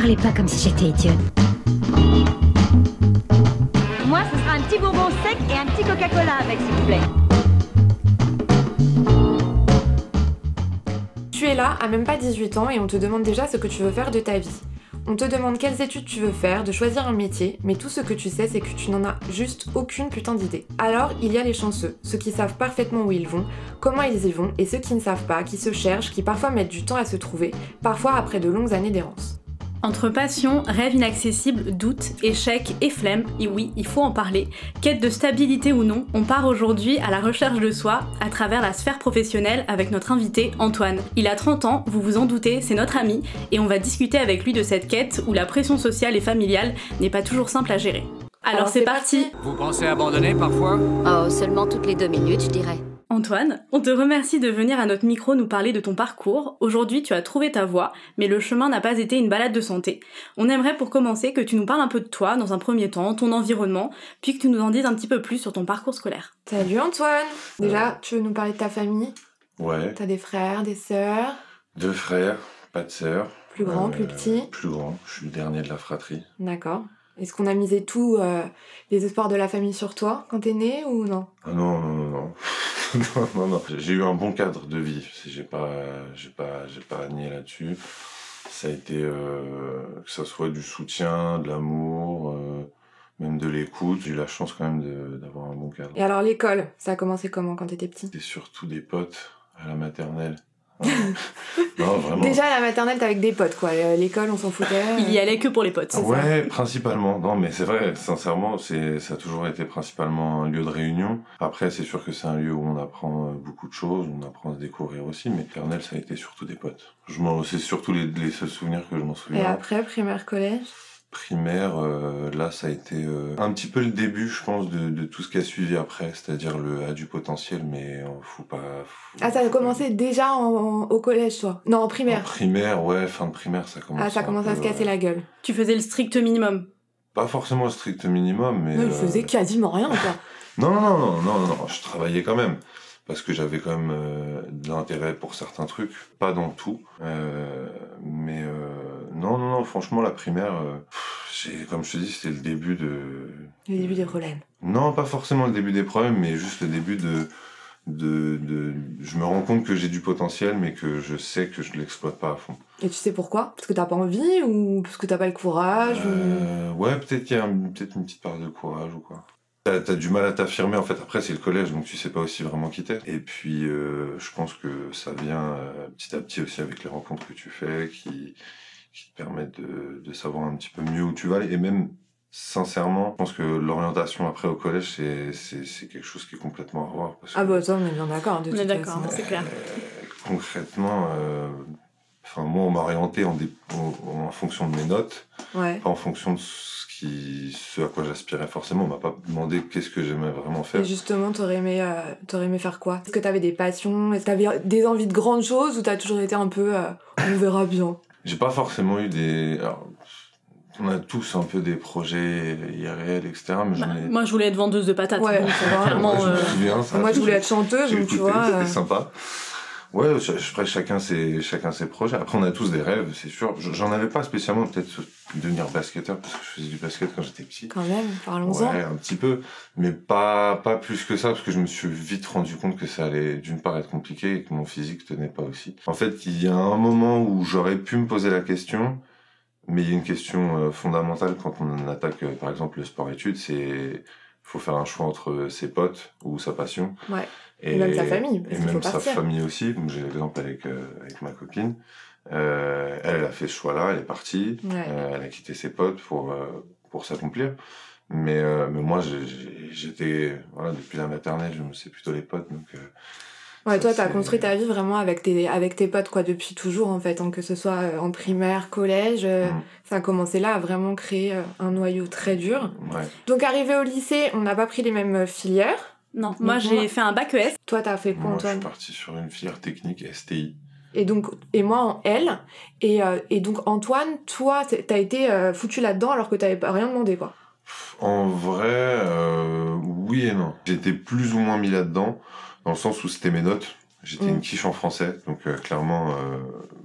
parlez pas comme si j'étais idiote. Moi, ce sera un petit bonbon sec et un petit Coca-Cola avec, s'il vous plaît. Tu es là à même pas 18 ans et on te demande déjà ce que tu veux faire de ta vie. On te demande quelles études tu veux faire, de choisir un métier, mais tout ce que tu sais, c'est que tu n'en as juste aucune putain d'idée. Alors, il y a les chanceux, ceux qui savent parfaitement où ils vont, comment ils y vont, et ceux qui ne savent pas, qui se cherchent, qui parfois mettent du temps à se trouver, parfois après de longues années d'errance. Entre passion, rêve inaccessible, doute, échec et flemme, et oui, il faut en parler, quête de stabilité ou non, on part aujourd'hui à la recherche de soi à travers la sphère professionnelle avec notre invité Antoine. Il a 30 ans, vous vous en doutez, c'est notre ami, et on va discuter avec lui de cette quête où la pression sociale et familiale n'est pas toujours simple à gérer. Alors, c'est parti. Vous pensez abandonner parfois? Oh, seulement toutes les deux minutes, je dirais. Antoine, on te remercie de venir à notre micro nous parler de ton parcours. Aujourd'hui, tu as trouvé ta voie, mais le chemin n'a pas été une balade de santé. On aimerait pour commencer que tu nous parles un peu de toi dans un premier temps, ton environnement, puis que tu nous en dises un petit peu plus sur ton parcours scolaire. Salut Antoine Déjà, tu veux nous parler de ta famille? Ouais, T'as des frères, des sœurs, deux frères, pas de sœurs. plus grands, Euh, plus petits? Plus grand, je suis le dernier de la fratrie. D'accord. Est-ce qu'on a misé tout, euh, les espoirs de la famille sur toi quand t'es né ou non? Ah non, non, non, non. Non, non, non. J'ai eu un bon cadre de vie. J'ai pas, j'ai pas, j'ai pas nié là-dessus. Ça a été, euh, que ça soit du soutien, de l'amour, euh, même de l'écoute. J'ai eu la chance quand même d'avoir un bon cadre. Et alors l'école, ça a commencé comment quand t'étais petit? Et surtout des potes à la maternelle. Ouais. non, vraiment. Déjà à la maternelle, t'es avec des potes quoi. Euh, L'école, on s'en foutait. Il y allait que pour les potes. c'est ça. Ouais, principalement. Non, mais c'est vrai, sincèrement, c'est, ça a toujours été principalement un lieu de réunion. Après, c'est sûr que c'est un lieu où on apprend euh, beaucoup de choses, on apprend à se découvrir aussi, mais Pernel, ça a été surtout des potes. Je m'en, c'est surtout les, les seuls souvenirs que je m'en Et souviens. après, primaire, collège? Primaire, euh, là, ça a été euh, un petit peu le début, je pense, de, de tout ce qui a suivi après, c'est-à-dire le A du potentiel, mais euh, faut pas. faut- Ah, ça a commencé déjà en- en- au collège, toi Non, en En primaire. primaire, ouais, fin de primaire, ça commence. Ah, ça commence peu, à se casser ouais. la gueule. Tu faisais le strict minimum. Pas forcément le strict minimum, mais. Non, il euh, faisait quasiment rien, quoi. Non, non, non, non, non, non, je travaillais quand même. Parce que j'avais quand même euh, de l'intérêt pour certains trucs, pas dans tout. Euh, mais euh, non, non, non, franchement, la primaire, euh, pff, comme je te dis, c'était le début de. Le début des problèmes. Non, pas forcément le début des problèmes, mais juste le début de. De, de, je me rends compte que j'ai du potentiel, mais que je sais que je ne l'exploite pas à fond. Et tu sais pourquoi? Parce que t'as pas envie ou parce que t'as pas le courage ou... Euh, ouais, peut-être qu'il y a un- peut-être une petite part de courage ou quoi. T'as as du mal à t'affirmer, en fait. Après, c'est le collège, donc tu sais pas aussi vraiment qui t'es. Et puis, euh, je pense que ça vient euh, petit à petit aussi avec les rencontres que tu fais, qui, qui te permettent de, de savoir un petit peu mieux où tu vas aller. Et même, sincèrement, je pense que l'orientation après au collège, c'est- c'est c'est quelque chose qui est complètement à revoir. Parce Ah que, bah ça, on est bien d'accord. de On est d'accord, façon. c'est clair. euh, concrètement, euh, enfin, moi, on m'a orienté en, dé- en, en fonction de mes notes Ouais. pas en fonction de ce, qui, ce à quoi j'aspirais forcément. On m'a pas demandé qu'est-ce que j'aimais vraiment faire. Et justement, t'aurais aimé, euh, t'aurais aimé faire quoi? Est-ce que t'avais des passions? Est-ce que t'avais des envies de grandes choses ou t'as toujours été un peu... euh, on verra bien? J'ai pas forcément eu des. alors, on a tous un peu des projets irréels, etc. Mais Bah, ai. moi, je voulais être vendeuse de patates. Ouais, donc, tu vois. clairement, Ouais, je me euh, souviens, ça. Moi, je voulais être chanteuse, donc tu vois... euh, C'était sympa. Ouais, après, chacun ses, chacun ses projets. Après, on a tous des rêves, c'est sûr. Je- J'en avais pas spécialement, peut-être devenir basketteur, parce que je faisais du basket quand j'étais petit. Quand même, parlons-en. Ouais, un petit peu, mais pas pas plus que ça parce que je me suis vite rendu compte que ça allait d'une part être compliqué et que mon physique tenait pas aussi. En fait, il y a un moment où j'aurais pu me poser la question, mais il y a une question euh, fondamentale quand on attaque euh, par exemple le sport-études, c'est faut faire un choix entre ses potes ou sa passion. Ouais. Et même sa famille, parce Et faut même sa famille aussi. J'ai l'exemple avec euh, avec ma copine. Euh, elle, elle a fait ce choix-là, elle est partie. Ouais. Euh, elle a quitté ses potes pour, pour s'accomplir. Mais, mais moi, j'étais, voilà, depuis la maternelle, je me sais plutôt les potes. Donc, Ouais, toi, t'as construit ta vie vraiment avec tes, avec tes potes, quoi, depuis toujours, en fait, hein, que ce soit en primaire, collège. euh, Mm. Ça a commencé là à vraiment créer un noyau très dur. ouais. Donc, arrivé au lycée, on n'a pas pris les mêmes filières. Non, moi, j'ai fait un bac ES. Toi, t'as fait quoi, Moi, je suis parti sur une filière technique STI. Et donc, et moi en L. Et, euh, et donc, Antoine, toi, t'as été euh, foutu là-dedans alors que t'avais pas rien demandé, quoi. En vrai, euh, oui et non. J'étais plus ou moins mis là-dedans, dans le sens où c'était mes notes. J'étais Mm. une quiche en français, donc euh, clairement, euh,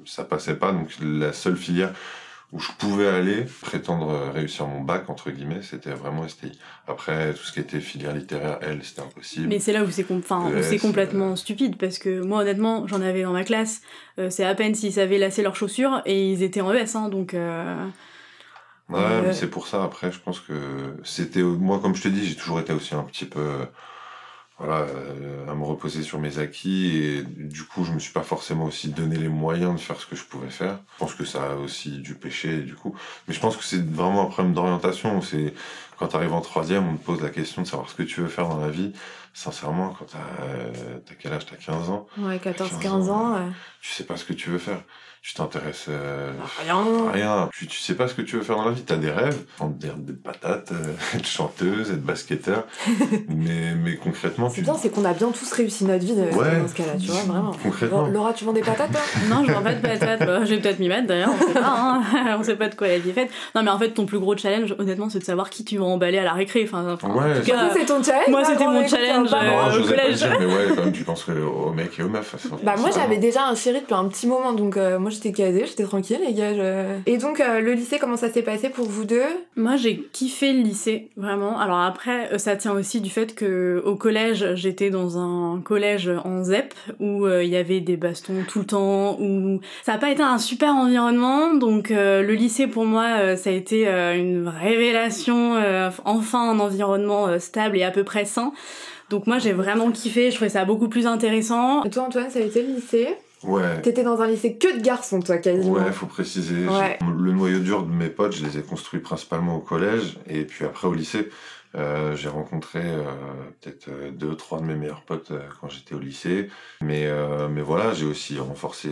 ça passait pas. Donc la seule filière où je pouvais aller prétendre réussir mon bac, entre guillemets, c'était vraiment STI. Après, tout ce qui était filière littéraire, elle, c'était impossible. Mais c'est là où c'est com- complètement stupide parce que moi honnêtement j'en avais dans ma classe, euh, c'est à peine s'ils savaient lasser leurs chaussures et ils étaient en ES hein, donc euh, Ouais, Ouais. mais c'est pour ça, après, je pense que c'était... Moi, comme je te dis, j'ai toujours été aussi un petit peu... Voilà, euh, à me reposer sur mes acquis, et du coup, je me suis pas forcément aussi donné les moyens de faire ce que je pouvais faire. Je pense que ça a aussi dû pêcher, du coup. Mais je pense que c'est vraiment un problème d'orientation. C'est quand tu arrives en troisième, on te pose la question de savoir ce que tu veux faire dans la vie. Sincèrement, quand t'as euh, t'as quel âge? T'as 15 ans? Ouais, 14-15 15 ans. ouais. Tu sais pas ce que tu veux faire. Tu t'intéresses euh, Rien. à rien. Tu, tu sais pas ce que tu veux faire dans la vie. T'as des rêves. Vendre des, des patates, euh, être chanteuse, être basketteur. mais, mais concrètement, C'est tu... bien, c'est qu'on a bien tous réussi notre vie de- Ouais. dans ce cas-là, tu vois, vraiment. Concrètement. Laura, tu vends des patates, toi? Non je vois pas de patate, Bah, je vais peut-être m'y mettre d'ailleurs, on sait pas, hein. on sait pas de quoi la vie est faite. Non mais en fait ton plus gros challenge honnêtement c'est de savoir qui tu vas emballer à la récré. Enfin, enfin, Ouais, en tout cas, c'est ton challenge moi, hein, c'était grand, mon challenge, hein, euh, au pas collège. dire, mais ouais, quand même, tu penses aux mecs et aux meufs. Bah moi j'avais déjà un chéri depuis un petit moment donc euh, moi j'étais casée, j'étais tranquille les gars. je- Et donc euh, le lycée comment ça s'est passé pour vous deux? Moi, j'ai kiffé le lycée, vraiment. Alors après, euh, ça tient aussi du fait que au collège, j'étais dans un collège en ZEP où euh, il y avait des bastons tout le temps, où ça n'a pas été un super environnement. Donc euh, le lycée pour moi, ça a été une révélation, enfin un environnement stable et à peu près sain. Donc moi, j'ai vraiment kiffé. Je trouvais ça beaucoup plus intéressant. Et toi Antoine ça a été le lycée? Ouais. T'étais dans un lycée que de garçons toi quasiment. Ouais, faut préciser. Ouais. Le noyau dur de mes potes, je les ai construits principalement au collège et puis après au lycée. Euh, j'ai rencontré euh, peut-être euh, deux, trois de mes meilleurs potes euh, quand j'étais au lycée. Mais, euh, mais voilà, j'ai aussi renforcé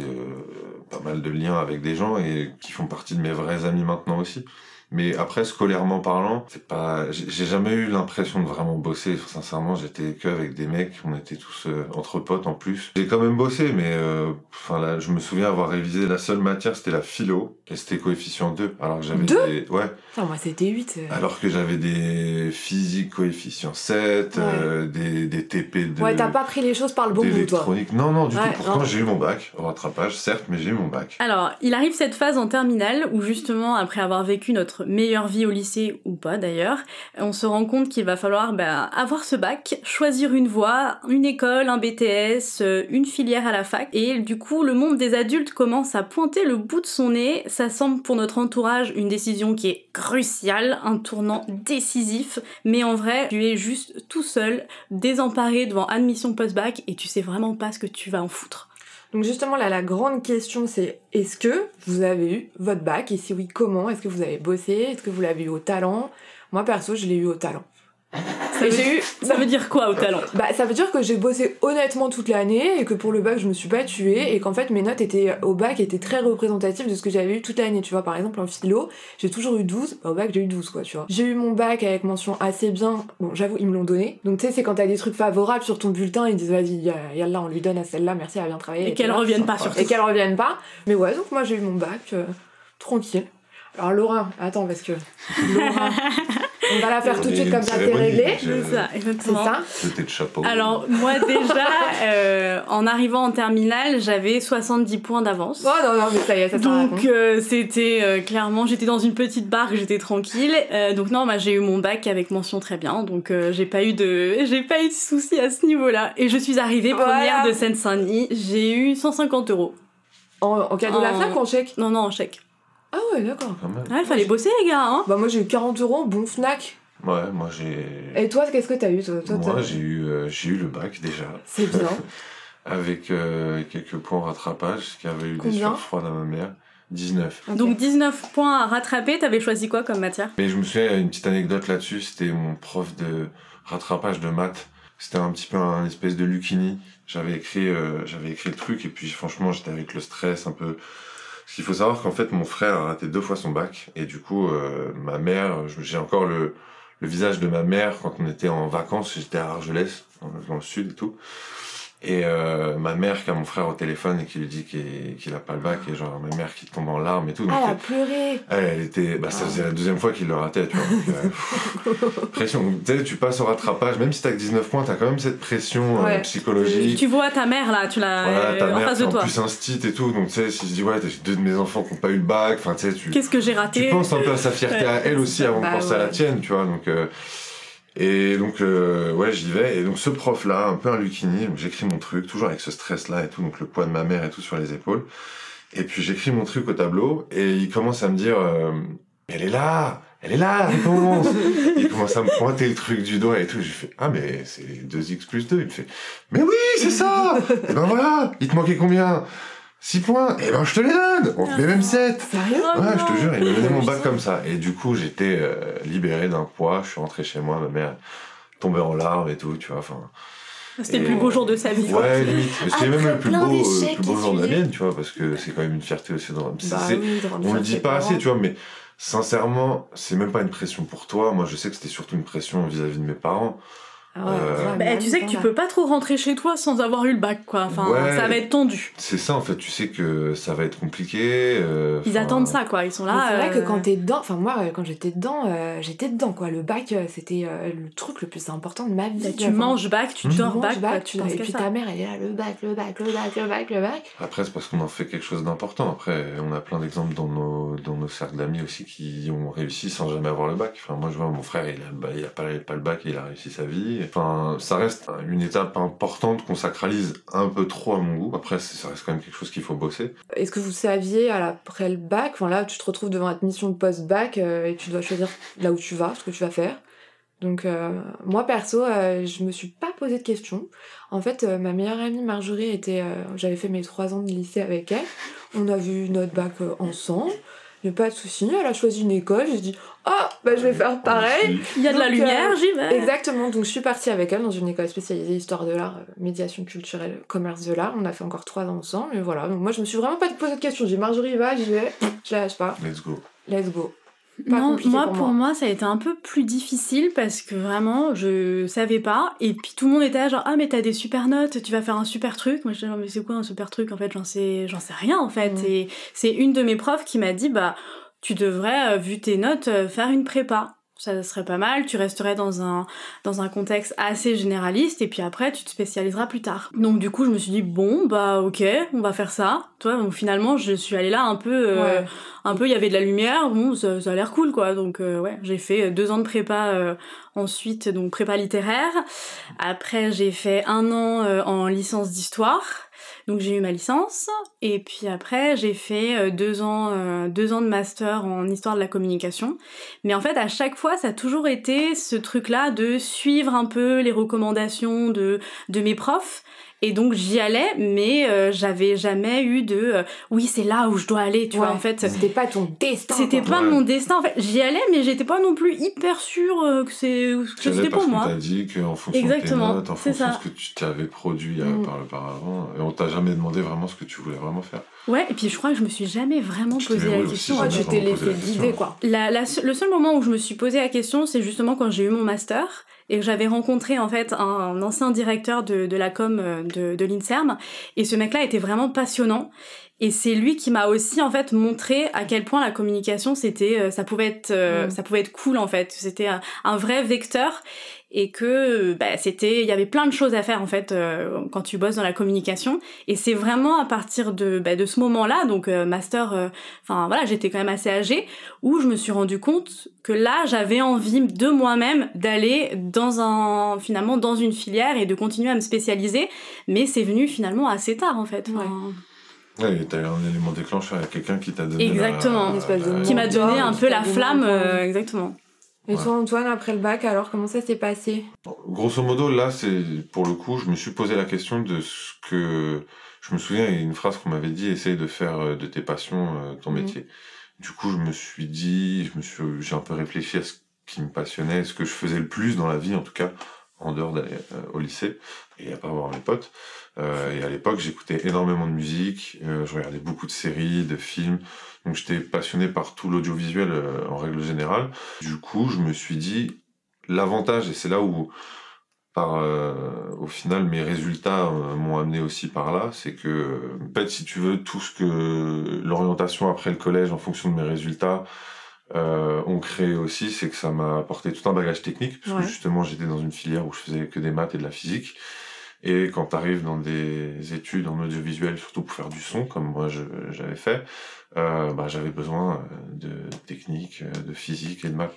pas mal de liens avec des gens et qui font partie de mes vrais amis maintenant aussi. Mais après, scolairement parlant, c'est pas, j'ai j'ai jamais eu l'impression de vraiment bosser. Sincèrement, j'étais que avec des mecs, on était tous euh, entre potes en plus. J'ai quand même bossé, mais euh, enfin là, je me souviens avoir révisé la seule matière, c'était la philo, et c'était coefficient 2. Alors que j'avais des, ouais, Putain, moi c'était 8. euh. alors que j'avais des physiques coefficient 7, Ouais. euh, des, des TP de Ouais, t'as pas pris les choses par le bon bout toi. Non, non, du Ouais, tout. Pourtant, non. j'ai eu mon bac au rattrapage, certes, mais j'ai eu mon bac. Alors, il arrive cette phase en terminale où justement, après avoir vécu notre meilleure vie au lycée, ou pas d'ailleurs, on se rend compte qu'il va falloir bah, avoir ce bac, choisir une voie, une école, un BTS, euh, une filière à la fac, et du coup, le monde des adultes commence à pointer le bout de son nez. Ça semble pour notre entourage une décision qui est cruciale, un tournant décisif, mais en vrai, tu es juste tout seul, désemparé devant admission post-bac, et tu sais vraiment pas ce que tu vas en foutre. Donc justement là la grande question c'est est-ce que vous avez eu votre bac? Et si oui comment? Est-ce que vous avez bossé? Est-ce que vous l'avez eu au talent? Moi perso je l'ai eu au talent. Ça Et veut, j'ai eu ça veut dire quoi au talent? Bah, ça veut dire que j'ai bossé honnêtement toute l'année et que pour le bac, je me suis pas tuée et qu'en fait, mes notes étaient au bac étaient très représentatives de ce que j'avais eu toute l'année. Tu vois, par exemple, en philo, j'ai toujours eu 12, bah, au bac, j'ai eu 12, quoi, tu vois. J'ai eu mon bac avec mention assez bien. Bon, j'avoue, ils me l'ont donné. Donc, tu sais, c'est quand t'as des trucs favorables sur ton bulletin, ils disent, vas-y, y a- yallah, on lui donne à celle-là, merci, elle a bien travaillé. Et qu'elle puis là, revienne pas surtout. Et qu'elle revienne pas. Mais ouais, donc moi, j'ai eu mon bac, euh, tranquille. Alors, Laura, attends, parce que. Laura, on va la faire tout de suite comme ça, c'est réglé. C'est ça, C'est exactement. ça C'était de chapeau. Alors moi déjà, euh, en arrivant en terminale, j'avais 70 points d'avance. Oh non, non, mais ça y est, ça. Donc euh, c'était euh, clairement, j'étais dans une petite barque, j'étais tranquille. Euh, donc non, bah, j'ai eu mon bac avec mention très bien, donc euh, j'ai pas eu de, j'ai pas eu de soucis à ce niveau-là. Et je suis arrivée Voilà. première de Seine-Saint-Denis, j'ai eu 150 euros. En, en cadeau de la fac ou en chèque? Non non en chèque. Ah ouais, d'accord. Quand même. Ah, il fallait bosser les gars, hein. Bah moi j'ai eu 40 euros, bon Fnac. Ouais, moi j'ai. Et toi, qu'est-ce que t'as eu toi, toi, Moi j'ai eu, euh, j'ai eu le bac déjà. C'est bien. Avec euh, quelques points rattrapage, ce qui avait eu des sueurs froides à ma mère. 19. Ok. Donc 19 points à rattraper. T'avais choisi quoi comme matière? Mais je me souviens, une petite anecdote là-dessus, c'était mon prof de rattrapage de maths. C'était un petit peu un espèce de Lucini. J'avais écrit, euh, j'avais écrit le truc et puis franchement, j'étais avec le stress un peu. Qu'il faut savoir qu'en fait, mon frère a raté deux fois son bac et du coup, euh, ma mère, j'ai encore le, le visage de ma mère quand on était en vacances. J'étais à Argelès, dans le sud et tout. Et euh, ma mère qui a mon frère au téléphone et qui lui dit qu'il qu'il a pas le bac et genre ma mère qui tombe en larmes et tout. Elle a pleuré elle, elle était, bah, ça faisait la deuxième fois qu'il le ratait, tu vois. Donc, euh, pression. Tu sais, tu passes au rattrapage, même si t'as que 19 points, t'as quand même cette pression euh, Ouais. psychologique. Tu vois ta mère là, tu l'as Voilà, ta euh, en mère face qui de est en toi. plus instit et tout, donc tu sais, si je dis ouais, j'ai deux de mes enfants qui n'ont pas eu le bac, enfin tu sais, tu, Qu'est-ce que j'ai tu raté penses un peu à sa fierté Ouais. à elle aussi avant Bah de penser à la ouais. tienne, tu vois, donc euh, et donc euh, ouais, j'y vais et donc ce prof là, un peu un Lucini, j'écris mon truc toujours avec ce stress là et tout, donc le poids de ma mère et tout sur les épaules, et puis j'écris mon truc au tableau et il commence à me dire euh, elle est là, elle est là, la réponse. il commence à me pointer le truc du doigt et tout. J'ai fait, ah, mais c'est 2x plus 2. Il me fait, mais oui, c'est ça! et ben voilà, il te manquait combien? 6 points. Et ben je te les donne! On te met même 7. Sérieux Ouais, je te jure, il m'a donné mon bac comme ça. Et du coup, j'étais euh, libéré d'un poids. Je suis rentré chez moi, ma mère tombait en larmes et tout, tu vois. Enfin, C'était le plus beau jour de sa vie. ouais, limite. C'était même Après le plus beau, euh, plus beau jour de la mienne, tu vois, parce que c'est quand même une fierté aussi. Dans... Bah oui, on le dit pas assez, tu vois, mais sincèrement, c'est même pas une pression pour toi. Moi, je sais que c'était surtout une pression vis-à-à-vis de mes parents. Ah ouais, Euh, Bah, même tu sais que tu peux pas trop rentrer chez toi sans avoir eu le bac, quoi. Enfin, Ouais. ça va être tendu. C'est ça, en fait. Tu sais que ça va être compliqué. euh, Ils attendent ça, quoi. Ils sont là. c'est vrai que euh, quand t'es dedans, enfin moi quand j'étais dedans, euh, j'étais dedans quoi. Le bac c'était euh, le truc le plus important de ma vie. bah, tu Enfin, manges bac, tu Mmh. dors bac, quoi, tu tu- penses et puis ça. ta mère elle est là le bac, le bac, le bac, le bac, le bac. Après, c'est parce qu'on en fait quelque chose d'important. Après, on a plein d'exemples dans nos, dans nos cercles d'amis aussi qui ont réussi sans jamais avoir le bac. Enfin, moi, je vois mon frère, il a, bah, il a pas, pas le bac et il a réussi sa vie. Enfin, ça reste une étape importante qu'on sacralise un peu trop à mon goût. Après, ça reste quand même quelque chose qu'il faut bosser. Est-ce que vous saviez après le bac, enfin là tu te retrouves devant cette mission post-bac euh, et tu dois choisir là où tu vas, ce que tu vas faire. Donc euh, moi perso, euh, je me suis pas posé de questions. En fait, euh, ma meilleure amie Marjorie était, j'avais fait mes trois ans de lycée avec elle. On a vu notre bac ensemble. Il n'y a pas de souci. Elle a choisi une école. J'ai dit ah bah je vais faire pareil. Il y a de la lumière, euh, j'y vais. Exactement, donc je suis partie avec elle dans une école spécialisée histoire de l'art, euh, médiation culturelle, commerce de l'art. On a fait encore trois ans ensemble, et voilà. Donc moi je me suis vraiment pas posé de questions. J'ai dit Marjorie va, j'y vais, je la lâche pas. Let's go. Let's go. Pas non, compliqué moi pour pour, moi. ça a été un peu plus difficile parce que vraiment je savais pas. Et puis tout le monde était là genre ah mais t'as des super notes tu vas faire un super truc. Moi je disais mais c'est quoi un super truc en fait? J'en sais j'en sais rien en fait. Mm. et c'est une de mes profs qui m'a dit bah tu devrais euh, vu tes notes euh, faire une prépa ça serait pas mal, tu resterais dans un, dans un contexte assez généraliste et puis après tu te spécialiseras plus tard. Donc du coup je me suis dit bon bah ok on va faire ça. Toi donc finalement je suis allée là un peu euh, Ouais. un peu il y avait de la lumière bon ça, ça a l'air cool quoi donc euh, ouais j'ai fait deux ans de prépa euh, ensuite donc prépa littéraire après j'ai fait un an euh, en licence d'histoire donc j'ai eu ma licence et puis après j'ai fait euh, deux ans euh, deux ans de master en histoire de la communication. Mais en fait à chaque fois ça a toujours été ce truc là de suivre un peu les recommandations de de mes profs et donc j'y allais mais euh, j'avais jamais eu de euh, oui c'est là où je dois aller tu vois en fait C'était pas ton destin. c'était pas Ouais. mon destin en fait j'y allais mais j'étais pas non plus hyper sûre euh, que c'est que c'était parce pour moi t'a dit qu'en fonction Exactement, de tes notes, en c'est fonction de ça. ce que tu t'avais produit euh, Mm. par le paravent, et on t'a jamais demandé vraiment ce que tu voulais vraiment faire. Ouais et puis je crois que je me suis jamais vraiment posé la aussi, question dépend. tu t'es laissé guider quoi. La- le seul moment où je me suis posé la question, c'est justement quand j'ai eu mon master et que j'avais rencontré en fait un, un ancien directeur de, de la com euh, de, de l'Inserm. Et ce mec-là était vraiment passionnant. Et c'est lui qui m'a aussi en fait montré à quel point la communication c'était, euh, ça pouvait être, euh, Mm. ça pouvait être cool en fait. C'était un, un vrai vecteur et que bah, c'était, il y avait plein de choses à faire en fait euh, quand tu bosses dans la communication. Et c'est vraiment à partir de, bah, de ce moment-là, donc euh, master, euh, enfin voilà, j'étais quand même assez âgée où je me suis rendu compte que là j'avais envie de moi-même d'aller dans un finalement dans une filière et de continuer à me spécialiser mais c'est venu finalement assez tard en fait Enfin, Ouais, et t'as eu un élément déclencheur, il y a quelqu'un qui t'a donné. Exactement. la- la- qui m'a donné un peu la flamme euh, exactement Et Ouais. toi Antoine après le bac alors comment ça s'est passé? Grosso modo, là, c'est pour le coup, je me suis posé la question de ce que. Je me souviens, il y a une phrase qu'on m'avait dit essaye de faire euh, de tes passions euh, ton Mhm. métier. Du coup, je me suis dit, je me suis, j'ai un peu réfléchi à ce qui me passionnait, ce que je faisais le plus dans la vie, en tout cas, en dehors d'aller euh, au lycée et à pas voir mes potes. Euh, et à l'époque, j'écoutais énormément de musique, euh, je regardais beaucoup de séries, de films. Donc, j'étais passionné par tout l'audiovisuel euh, en règle générale. Du coup, je me suis dit, l'avantage, et c'est là où par, euh, au final, mes résultats euh, m'ont amené aussi par là. C'est que, en fait, si tu veux, tout ce que l'orientation après le collège, en fonction de mes résultats, euh, ont créé aussi, c'est que ça m'a apporté tout un bagage technique, parce Ouais. que justement, j'étais dans une filière où je faisais que des maths et de la physique. Et quand tu arrives dans des études en audiovisuel, surtout pour faire du son, comme moi j'avais fait, euh, bah, j'avais besoin de technique, de physique et de maths.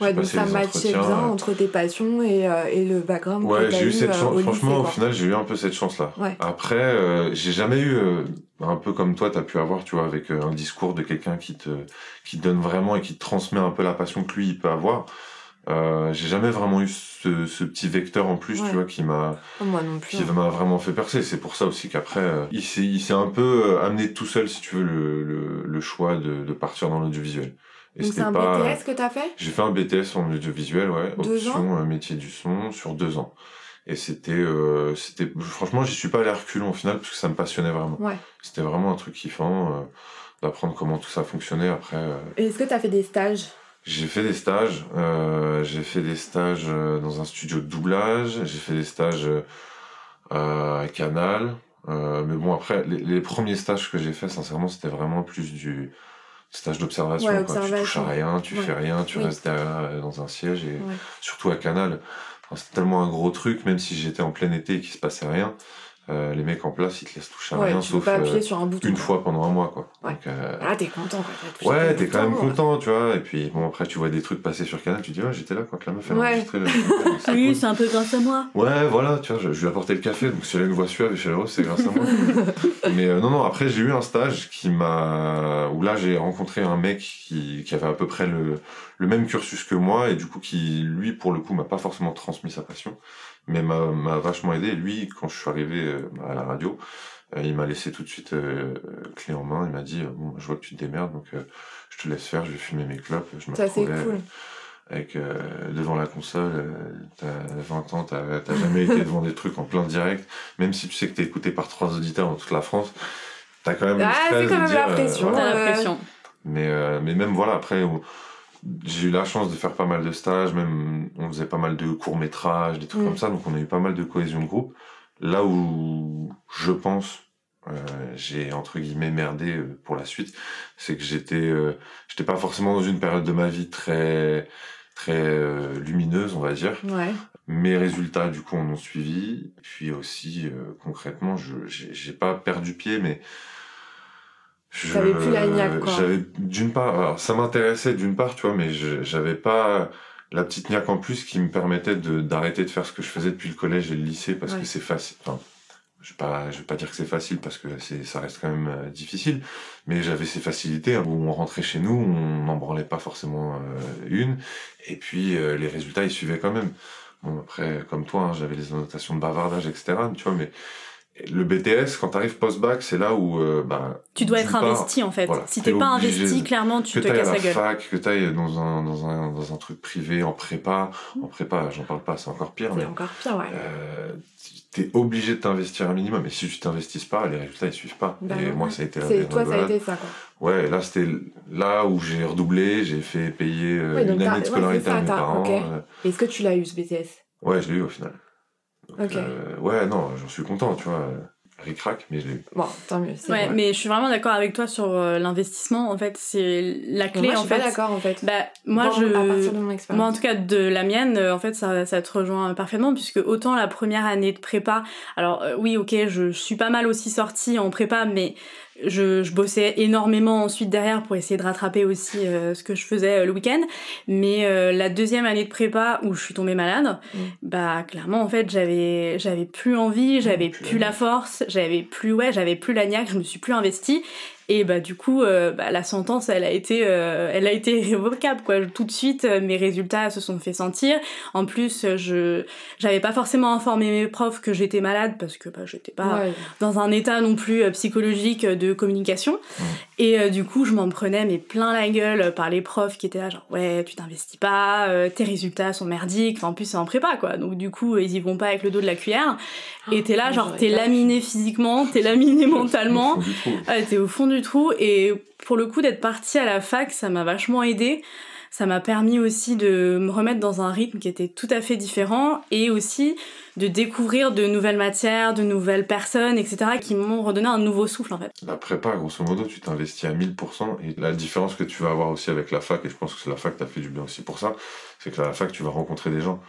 Ouais, donc ça matchait bien euh, entre tes passions et, euh, et le background Ouais, j'ai eu cette euh, chance. au Franchement, lycée, au final, j'ai eu un peu cette chance-là. Ouais. Après, euh, j'ai jamais eu, euh, un peu comme toi, t'as pu avoir, tu vois, avec euh, un discours de quelqu'un qui te, qui te donne vraiment et qui te transmet un peu la passion que lui, il peut avoir. Euh, j'ai jamais vraiment eu ce, ce petit vecteur en plus, Ouais. tu vois, qui m'a, qui m'a vraiment fait percer. C'est pour ça aussi qu'après, euh, il s'est, il s'est un peu euh, amené tout seul, si tu veux, le, le, le choix de, de partir dans l'audiovisuel. Et c'était un pas. BTS que t'as fait? J'ai fait un BTS en audiovisuel, ouais, Deux option euh, métier du son sur deux ans. Et c'était, euh, c'était, franchement, j'y suis pas allé à reculons au final parce que ça me passionnait vraiment. Ouais. C'était vraiment un truc kiffant euh, d'apprendre comment tout ça fonctionnait. Après, Et Est-ce que t'as fait des stages? J'ai fait des stages. Euh, j'ai fait des stages euh, dans un studio de doublage. J'ai fait des stages euh, à Canal. Euh, mais bon, après, les, les premiers stages que j'ai fait, sincèrement, c'était vraiment plus du stage d'observation. Ouais. Tu touches à rien, tu Ouais. fais rien, tu Oui. restes derrière euh, dans un siège et Ouais. surtout à Canal. Enfin, C'était tellement un gros truc, même si j'étais en plein été et qu'il se passait rien. Euh, les mecs en place, ils te laissent toucher à Ouais, rien, tu peux sauf euh, sur un bouton. une quoi. fois pendant un mois, quoi. Ouais. Donc, euh, Ah, t'es content quoi. Ouais, t'es quand même content, tu vois. Et puis, bon, après, tu vois des trucs passer sur Canal, tu dis, ouais, j'étais là quand la meuf a Ouais. enregistré le. Oui, cool. c'est un peu grâce à moi. Ouais, voilà, tu vois, je, je lui ai apporté le café, donc si elle a une voix suave et chaleureuse, c'est grâce à moi. Mais euh, non, non, après, j'ai eu un stage qui m'a. où là, j'ai rencontré un mec qui, qui avait à peu près le, le même cursus que moi, et du coup, qui, lui, pour le coup, m'a pas forcément transmis sa passion, mais m'a m'a vachement aidé. Lui, quand je suis arrivé euh, à la radio, euh, il m'a laissé tout de suite euh, clé en main, il m'a dit, euh, bon, je vois que tu te démerdes, donc euh, je te laisse faire, je vais fumer mes clopes. Je me Ça c'est retrouvais, cool. avec euh, devant la console, euh, t'as 20 ans, t'as t'as jamais été devant des trucs en plein direct, même si tu sais que t'es écouté par trois auditeurs dans toute la France, t'as quand même le Ah, c'est quand même dire, la euh, pression. voilà. T'as la Ouais. pression. Mais, euh, mais même voilà, après, on- j'ai eu la chance de faire pas mal de stages, même on faisait pas mal de courts-métrages, des trucs Mm. comme ça, donc on a eu pas mal de cohésion de groupe. Là où je pense euh, j'ai entre guillemets merdé euh, pour la suite, c'est que j'étais euh, j'étais pas forcément dans une période de ma vie très très euh, lumineuse, on va dire. Ouais. Mes résultats, du coup, en ont suivi. Puis aussi, euh, concrètement, je j'ai j'ai pas perdu pied, mais T'avais plus la niaque, quoi. J'avais d'une part, alors, ça m'intéressait d'une part, tu vois, mais j'avais pas la petite niaque en plus qui me permettait d'arrêter de faire ce que je faisais depuis le collège et le lycée parce Ouais. que c'est facile. Enfin, je vais pas, je vais pas dire que c'est facile parce que c'est, ça reste quand même euh, difficile, mais j'avais ces facilités hein, où on rentrait chez nous, on n'en branlait pas forcément euh, une, et puis euh, les résultats ils suivaient quand même. Bon après, comme toi, hein, j'avais les annotations de bavardage, etc. Tu vois, mais le BTS, quand t'arrives post-bac, c'est là où euh, bah, Tu dois être investi en fait. voilà, si t'es pas investi, clairement, tu que te t'ailles à casses la la gueule. fac, que t'ailles dans un, dans, un, dans un truc privé, en prépa. En prépa, j'en parle pas, c'est encore pire, C'est mais encore pire, ouais. euh, t'es obligé de t'investir un minimum. Et si tu t'investis pas, les résultats, ils suivent pas. Bah et moi, ça a été la C'est toi, ça a été ça quoi. Ouais, là, c'était là où j'ai redoublé, j'ai fait payer euh, Oui, une année de scolarité c'est ça, à mes parents. ok. euh, Est-ce que tu l'as eu ce BTS ouais, je l'ai eu au final. Donc, euh, ouais, non, j'en suis content, tu vois. Ric-rac, mais je l'ai eu. Bon, tant mieux. Ouais, mais je suis vraiment d'accord avec toi sur euh, l'investissement. En fait, c'est la clé. moi, je en suis fait. pas d'accord en fait. Bah, moi, Bon, je. À partir de mon expérience. Moi, en tout cas, de la mienne, euh, en fait, ça, ça te rejoint parfaitement, puisque autant la première année de prépa, alors euh, oui, ok, je, je suis pas mal aussi sortie en prépa, mais je, je bossais énormément ensuite derrière pour essayer de rattraper aussi euh, ce que je faisais euh, le week-end. Mais euh, la deuxième année de prépa où je suis tombée malade, Mm. bah clairement, en fait, j'avais j'avais plus envie, j'avais plus la force, j'avais plus ouais, j'avais plus la niaque, je me suis plus investie. Et bah du coup, euh, bah, la sentence, elle a été, euh, elle a été irrévocable quoi. Tout de suite, euh, mes résultats se sont fait sentir. En plus, je, j'avais pas forcément informé mes profs que j'étais malade parce que bah, j'étais pas Ouais. dans un état non plus psychologique de communication. Et euh, du coup, je m'en prenais mais plein la gueule par les profs qui étaient là genre ouais, tu t'investis pas, euh, tes résultats sont merdiques. Enfin, en plus, c'est en prépa quoi. Donc du coup, ils y vont pas avec le dos de la cuillère. Et t'es là genre t'es laminé physiquement, t'es laminé mentalement. Ah, t'es au fond du trou et pour le coup d'être partie à la fac, ça m'a vachement aidé. ça m'a permis aussi de me remettre dans un rythme qui était tout à fait différent et aussi de découvrir de nouvelles matières, de nouvelles personnes, etc., qui m'ont redonné un nouveau souffle en fait. La prépa, grosso modo, tu t'investis à 1000%. Et la différence que tu vas avoir aussi avec la fac, et je pense que c'est la fac t'a fait du bien aussi pour ça, c'est que à la fac, tu vas rencontrer des gens.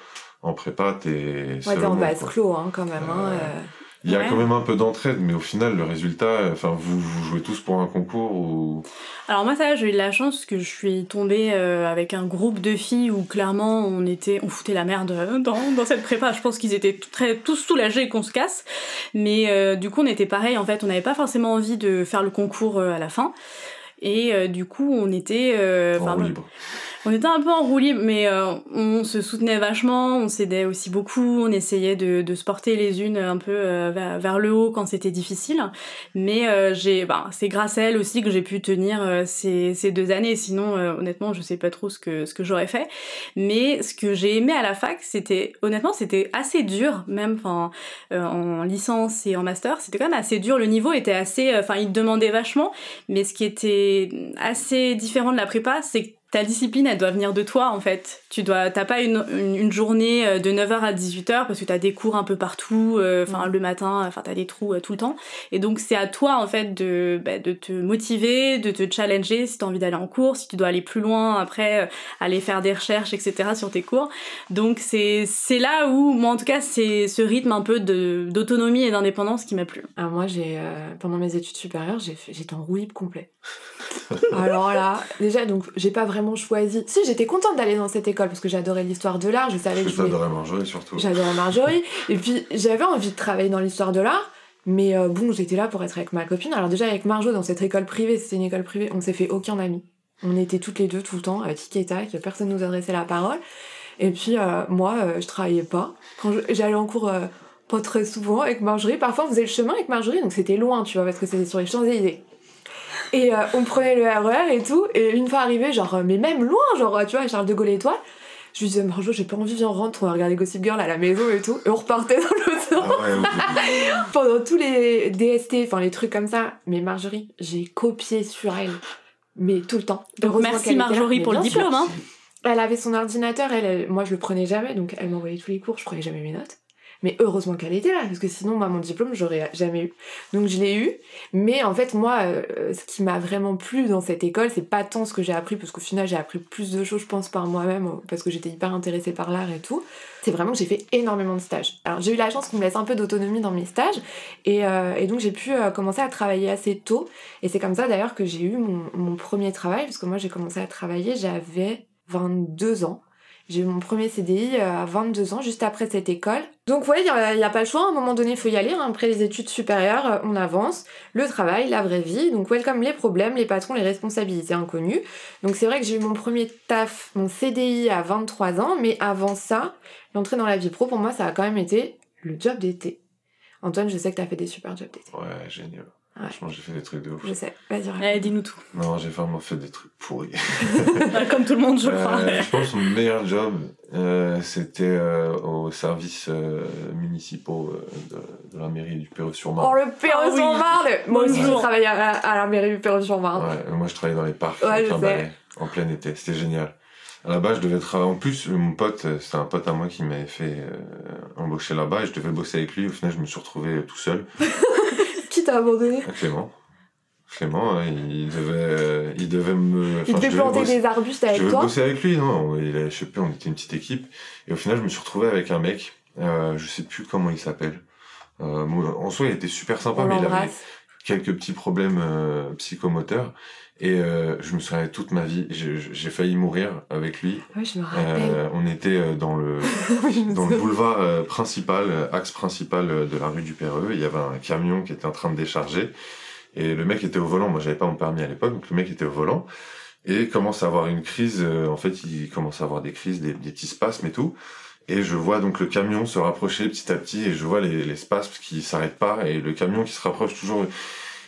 En prépa, t'es Ouais, t'es en vase clos hein, quand même. hein, euh. Il y a Ouais. quand même un peu d'entraide, mais au final, le résultat, enfin, vous, vous jouez tous pour un concours ou? Alors moi ça j'ai eu de la chance que je suis tombée euh, avec un groupe de filles où clairement on était on foutait la merde euh, dans, dans cette prépa. Je pense qu'ils étaient très tous soulagés qu'on se casse, mais euh, du coup on était pareil en fait. On n'avait pas forcément envie de faire le concours euh, à la fin. Et euh, du coup, on était, euh, en enfin, roue libre on était un peu en roue libre, mais euh, on se soutenait vachement, on s'aidait aussi beaucoup, on essayait de, de se porter les unes un peu vers, vers le haut quand c'était difficile. Mais j'ai, ben, c'est grâce à elle aussi que j'ai pu tenir ces, ces deux années. Sinon, honnêtement, je sais pas trop ce que ce que j'aurais fait. Mais ce que j'ai aimé à la fac, c'était honnêtement, c'était assez dur, même enfin en licence et en master, c'était quand même assez dur. Le niveau était assez, enfin, il demandait vachement. Mais ce qui était assez différent de la prépa, c'est que ta discipline, elle doit venir de toi, en fait. Tu dois, t'as pas une, une, une journée euh, de 9h à 18h parce que t'as des cours un peu partout, euh, enfin, le matin, enfin, t'as des trous euh, tout le temps. Et donc, c'est à toi, en fait, de, bah, de te motiver, de te challenger si t'as envie d'aller en cours, si tu dois aller plus loin après, euh, aller faire des recherches, etc. sur tes cours. Donc, c'est, c'est là où, moi, en tout cas, c'est ce rythme un peu de, d'autonomie et d'indépendance qui m'a plu. Alors moi, j'ai pendant mes études supérieures, j'ai fait- j'étais en roue libre complet. Alors là, déjà, donc j'ai pas vraiment choisi. Si, j'étais contente d'aller dans cette école parce que j'adorais l'histoire de l'art. Je savais que t'adorais Marjorie surtout. J'adorais Marjorie. Et puis j'avais envie de travailler dans l'histoire de l'art. Mais euh, bon, j'étais là pour être avec ma copine. Alors déjà avec Marjo dans cette école privée, c'était une école privée, on s'est fait aucun ami. On était toutes les deux tout le temps, à tic et tac, personne nous adressait la parole. Et puis euh, moi, euh, je travaillais pas. Quand j'allais en cours euh, pas très souvent avec Marjorie, parfois on faisait le chemin avec Marjorie, donc c'était loin, tu vois, parce que c'était sur les Champs-Élysées. Et euh, on prenait le RER et tout, et une fois arrivé, genre, euh, mais même loin, genre, tu vois, Charles de Gaulle Étoile, je lui disais, Marjo, j'ai pas envie, viens, rentre, on va regarder Gossip Girl à la maison et tout, et on repartait dans le Ah ouais, pendant tous les DST, enfin les trucs comme ça. Mais Marjorie, j'ai copié sur elle, mais tout le temps. Donc, merci là. Marjorie pour le diplôme, hein. Elle avait son ordinateur, elle, elle- moi je le prenais jamais, donc elle m'envoyait tous les cours, je prenais jamais mes notes. Mais heureusement qu'elle était là, parce que sinon, moi, mon diplôme, j'aurais jamais eu. Donc je l'ai eu, mais en fait, moi, euh, ce qui m'a vraiment plu dans cette école, c'est pas tant ce que j'ai appris, parce qu'au final, j'ai appris plus de choses, je pense, par moi-même, parce que j'étais hyper intéressée par l'art et tout. C'est vraiment que j'ai fait énormément de stages. Alors j'ai eu la chance qu'on me laisse un peu d'autonomie dans mes stages, et, euh, et donc j'ai pu euh, commencer à travailler assez tôt. Et c'est comme ça d'ailleurs que j'ai eu mon, mon premier travail, parce que moi j'ai commencé à travailler, j'avais 22 ans. J'ai eu mon premier CDI euh, à 22 ans, juste après cette école. Donc ouais, il n'y a, pas le choix, à un moment donné, il faut y aller. hein. Après les études supérieures, euh, on avance. Le travail, la vraie vie. Donc welcome les problèmes, les patrons, les responsabilités inconnues. Donc c'est vrai que j'ai eu mon premier taf, mon CDI à 23 ans, mais avant ça, l'entrée dans la vie pro, pour moi, ça a quand même été le job d'été. Antoine, je sais que t'as fait des super jobs d'été. Ouais, génial. Ouais. Franchement, j'ai fait des trucs de ouf. Je sais, vas-y. Allez, dis-nous tout. Non, j'ai vraiment fait des trucs pourris. Comme tout le monde, je crois. Euh, je pense que mon meilleur job, euh, c'était euh, au service euh, municipaux euh, de, de la mairie du Perreux-sur-Marne. Oh le Perreux-sur-Marne Moi aussi, Bonjour. travaillé à, à la mairie du Perreux-sur-Marne. Ouais, moi je travaillais dans les parcs Ouais, avec je un sais. balai en plein été, c'était génial. À la base, je devais travailler. En plus, mon pote, euh, c'était un pote à moi qui m'avait fait euh, embaucher là-bas et je devais bosser avec lui. Au final, je me suis retrouvé euh, tout seul. Abandonné Clément. Clément, hein, il devait, euh, il devait me. Il devait je planter bosser- des arbustes Je avec devais toi bosser avec lui, non il a, Je sais plus, on était une petite équipe. Et au final, je me suis retrouvé avec un mec. Euh, je sais plus comment il s'appelle. Euh, en soi, il était super sympa, On mais il avait. Quelques petits problèmes euh, psychomoteurs. Et euh, je me souviens toute ma vie, j'ai failli mourir avec lui. Oui, je me rappelle. Euh, on était euh, dans le Oui, dans le boulevard euh, principal, axe principal de la rue du Perreux. Il y avait un camion qui était en train de décharger. Et le mec était au volant. Moi, j'avais pas mon permis à l'époque, donc le mec était au volant. Et commence à avoir une crise. en fait, il commence à avoir des crises, des, des petits spasmes et tout. Et je vois donc le camion se rapprocher petit à petit. Et je vois les, les spasmes qui s'arrêtent pas. Et le camion qui se rapproche toujours.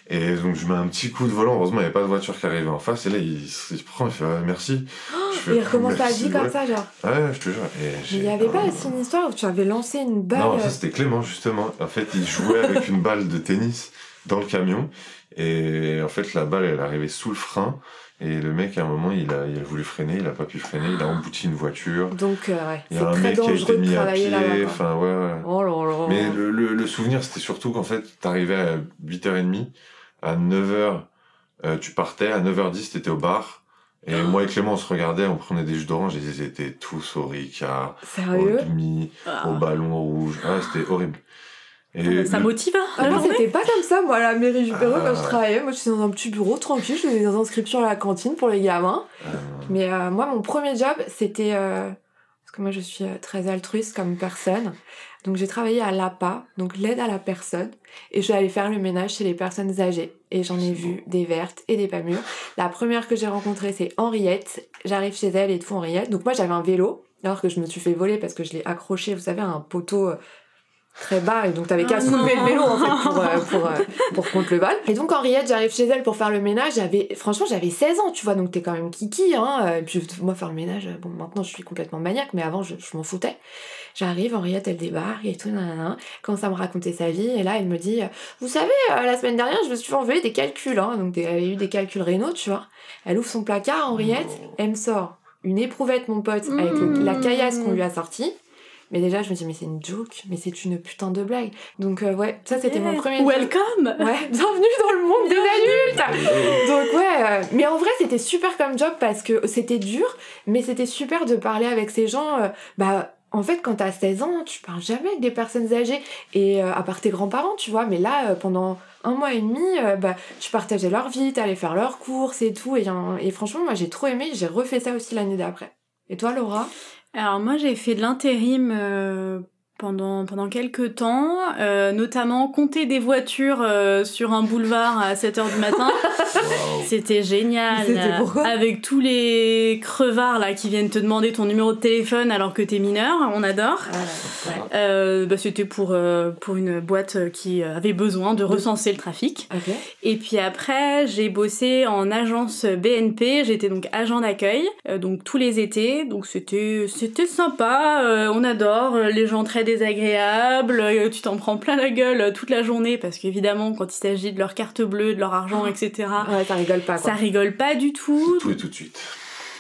Et donc, je mets un petit coup de volant. Heureusement, il n'y avait pas de voiture qui arrivait en face. Et là, il, se- il se prend, il fait Ouais, merci. Je fais, Et il recommence à vie comme ça, genre. Ouais, je te jure. Et Mais il y avait pas Ah, aussi une histoire où tu avais lancé une balle. non, ça c'était Clément justement. En fait, il jouait avec une balle de tennis dans le camion. Et en fait, la balle, elle arrivée sous le frein. Et le mec, à un moment, il a, il a voulu freiner, il a pas pu freiner, il a embouti une voiture. Donc, euh, ouais, Il y a un mec qui a été mis à pied. Enfin, ouais, ouais. Oh là là. Mais le, le, le souvenir, c'était surtout qu'en fait, t'arrivais à 8h30, à 9h, euh, tu partais, à 9h10, t'étais au bar. Et Oh. moi et Clément, on se regardait, on prenait des jus d'orange, et ils étaient tous au Ricard, au demi, Ah. au ballon rouge. Ah, c'était horrible. Et Ah, Ça le- motive, hein, Ah journée c'était pas comme ça, moi, à la mairie du Pérou, Ah, quand je ouais. travaillais. Moi, j'étais dans un petit bureau tranquille, je faisais des inscriptions à la cantine pour les gamins. euh, Mais euh, moi, mon premier job, c'était. euh, parce que moi, je suis euh, très altruiste comme personne. Donc, j'ai travaillé à l'APA, donc l'aide à la personne. Et je suis allée faire le ménage chez les personnes âgées. Et j'en ai vu des vertes et des pas mûres. La première que j'ai rencontrée, c'est Henriette. J'arrive chez elle et tout, Henriette. Donc, moi, j'avais un vélo. Alors que je me suis fait voler parce que je l'ai accroché, vous savez, à un poteau. Très bas et donc t'avais qu'à Oh soulever le vélo en fait pour, euh, pour, euh, pour contre le vol. Et donc Henriette, j'arrive chez elle pour faire le ménage, j'avais franchement j'avais 16 ans, tu vois, donc t'es quand même kiki hein. Et puis moi faire le ménage, bon maintenant je suis complètement maniaque, mais avant je, je m'en foutais. J'arrive, Henriette elle débarque et tout, nanana, commence à me raconter sa vie et là elle me dit, vous savez, euh, la semaine dernière je me suis fait envoyer des calculs, hein, donc elle avait eu des calculs rénaux, tu vois. Elle ouvre son placard, Henriette, elle me sort une éprouvette mon pote avec le- la caillasse qu'on lui a sortie. Mais déjà, je me dis, mais c'est une joke, mais c'est une putain de blague. Donc, euh, ouais, ça, c'était mon premier job. Welcome Ouais, bienvenue dans le monde des adultes Donc, ouais, euh, mais en vrai, c'était super comme job parce que c'était dur, mais c'était super de parler avec ces gens. euh, bah, en fait, quand t'as 16 ans, tu parles jamais avec des personnes âgées, et euh, à part tes grands-parents, tu vois, mais là, euh, pendant un mois et demi, euh, bah, tu partageais leur vie, t'allais faire leurs courses et tout, et, et franchement, moi, j'ai trop aimé, j'ai refait ça aussi l'année d'après. Et toi, Laura? Alors moi j'ai fait de l'intérim euh, pendant pendant quelques temps, euh, notamment compter des voitures euh, sur un boulevard à 7h du matin. C'était génial. C'était pourquoi Avec tous les crevards là qui viennent te demander ton numéro de téléphone alors que t'es mineur, on adore. Euh, bah, c'était pour euh, pour une boîte qui avait besoin de recenser le trafic. Et puis après, j'ai bossé en agence BNP. J'étais donc agent d'accueil, euh, donc tous les étés. Donc c'était c'était sympa. euh, on adore les gens très désagréables. euh, tu t'en prends plein la gueule toute la journée parce qu'évidemment, quand il s'agit de leur carte bleue, de leur argent, etc. Ouais, ça rigole pas, quoi. Ça rigole pas du tout. Tout et tout de suite.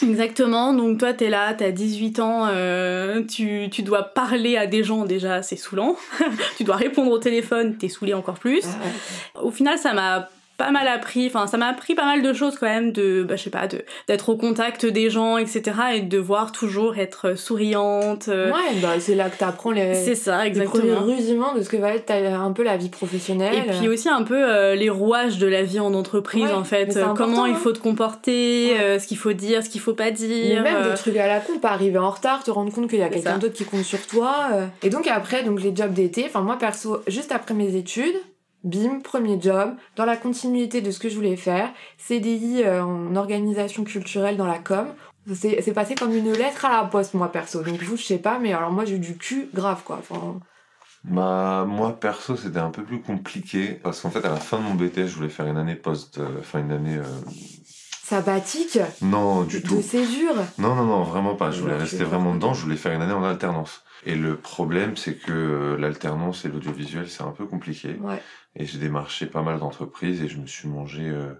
Exactement, donc toi t'es là, t'as 18 ans, euh, tu, tu dois parler à des gens déjà, c'est saoulant. tu dois répondre au téléphone, t'es saoulé encore plus. Au final, ça m'a pas mal appris, enfin ça m'a appris pas mal de choses quand même, de, bah, je sais pas, de d'être au contact des gens, etc. et de devoir toujours être souriante. euh, Ouais, bah, c'est là que t'apprends les, C'est ça, les premiers exactement. rudiments de ce que va être un peu la vie professionnelle. Et puis aussi un peu euh, les rouages de la vie en entreprise Ouais, en mais fait, Euh, comment il hein. faut te comporter, Ouais. euh, ce qu'il faut dire, ce qu'il faut pas Mais dire. même euh, des trucs à la con, pas arriver en retard, te rendre compte qu'il y a quelqu'un d'autre qui compte sur toi. euh. Et donc après, donc les jobs d'été, enfin moi perso, juste après mes études, bim, premier job, dans la continuité de ce que je voulais faire, CDI euh, en organisation culturelle dans la com. C'est passé comme une lettre à la poste, moi perso. Donc vous, je sais pas, mais alors moi j'ai eu du cul grave quoi. Enfin, Bah, moi, perso, c'était un peu plus compliqué. Parce qu'en fait, à la fin de mon BTS, je voulais faire une année post. euh, Enfin, une année. euh, sabbatique, Non, du de tout. césure. Non, non, non, vraiment pas. Je voulais Ouais, rester vraiment dedans. Je voulais faire une année en alternance. Et le problème, c'est que l'alternance et l'audiovisuel, c'est un peu compliqué. Ouais. Et j'ai démarché pas mal d'entreprises et je me suis mangé euh,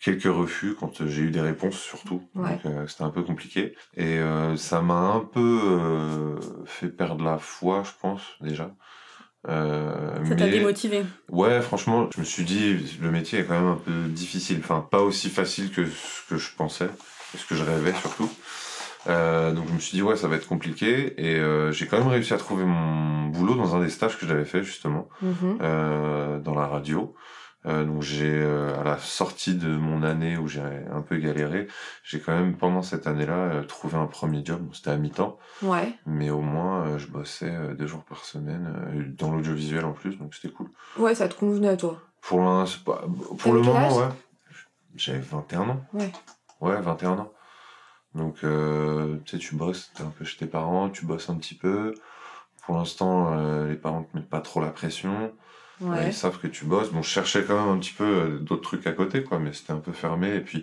quelques refus quand euh, j'ai eu des réponses surtout. Ouais. Donc euh, c'était un peu compliqué. Et euh, ça m'a un peu euh, fait perdre la foi, je pense, déjà. Ça t'a mais- démotivé. Ouais, franchement, je me suis dit, le métier est quand même un peu difficile. Enfin, pas aussi facile que ce que je pensais, ce que je rêvais surtout. Euh, donc je me suis dit, ouais, ça va être compliqué. Et euh, j'ai quand même réussi à trouver mon boulot dans un des stages que j'avais fait, justement, Mhm. euh, dans la radio. Euh, donc j'ai, euh, à la sortie de mon année où j'ai un peu galéré, j'ai quand même, pendant cette année-là, trouvé un premier job. Bon, C'était à mi-temps, Ouais. mais au moins, je bossais deux jours par semaine, dans l'audiovisuel en plus, donc c'était cool. Ouais, ça te convenait à toi. Pour, pour le moment, ouais. J'avais 21 ans. Ouais. Ouais, 21 ans. Donc, euh, tu sais, tu bosses, t'es un peu chez tes parents, tu bosses un petit peu. Pour l'instant, euh, les parents te mettent pas trop la pression. Euh, Ouais. Ils savent que tu bosses. Bon, je cherchais quand même un petit peu euh, d'autres trucs à côté, quoi, mais c'était un peu fermé. Et puis,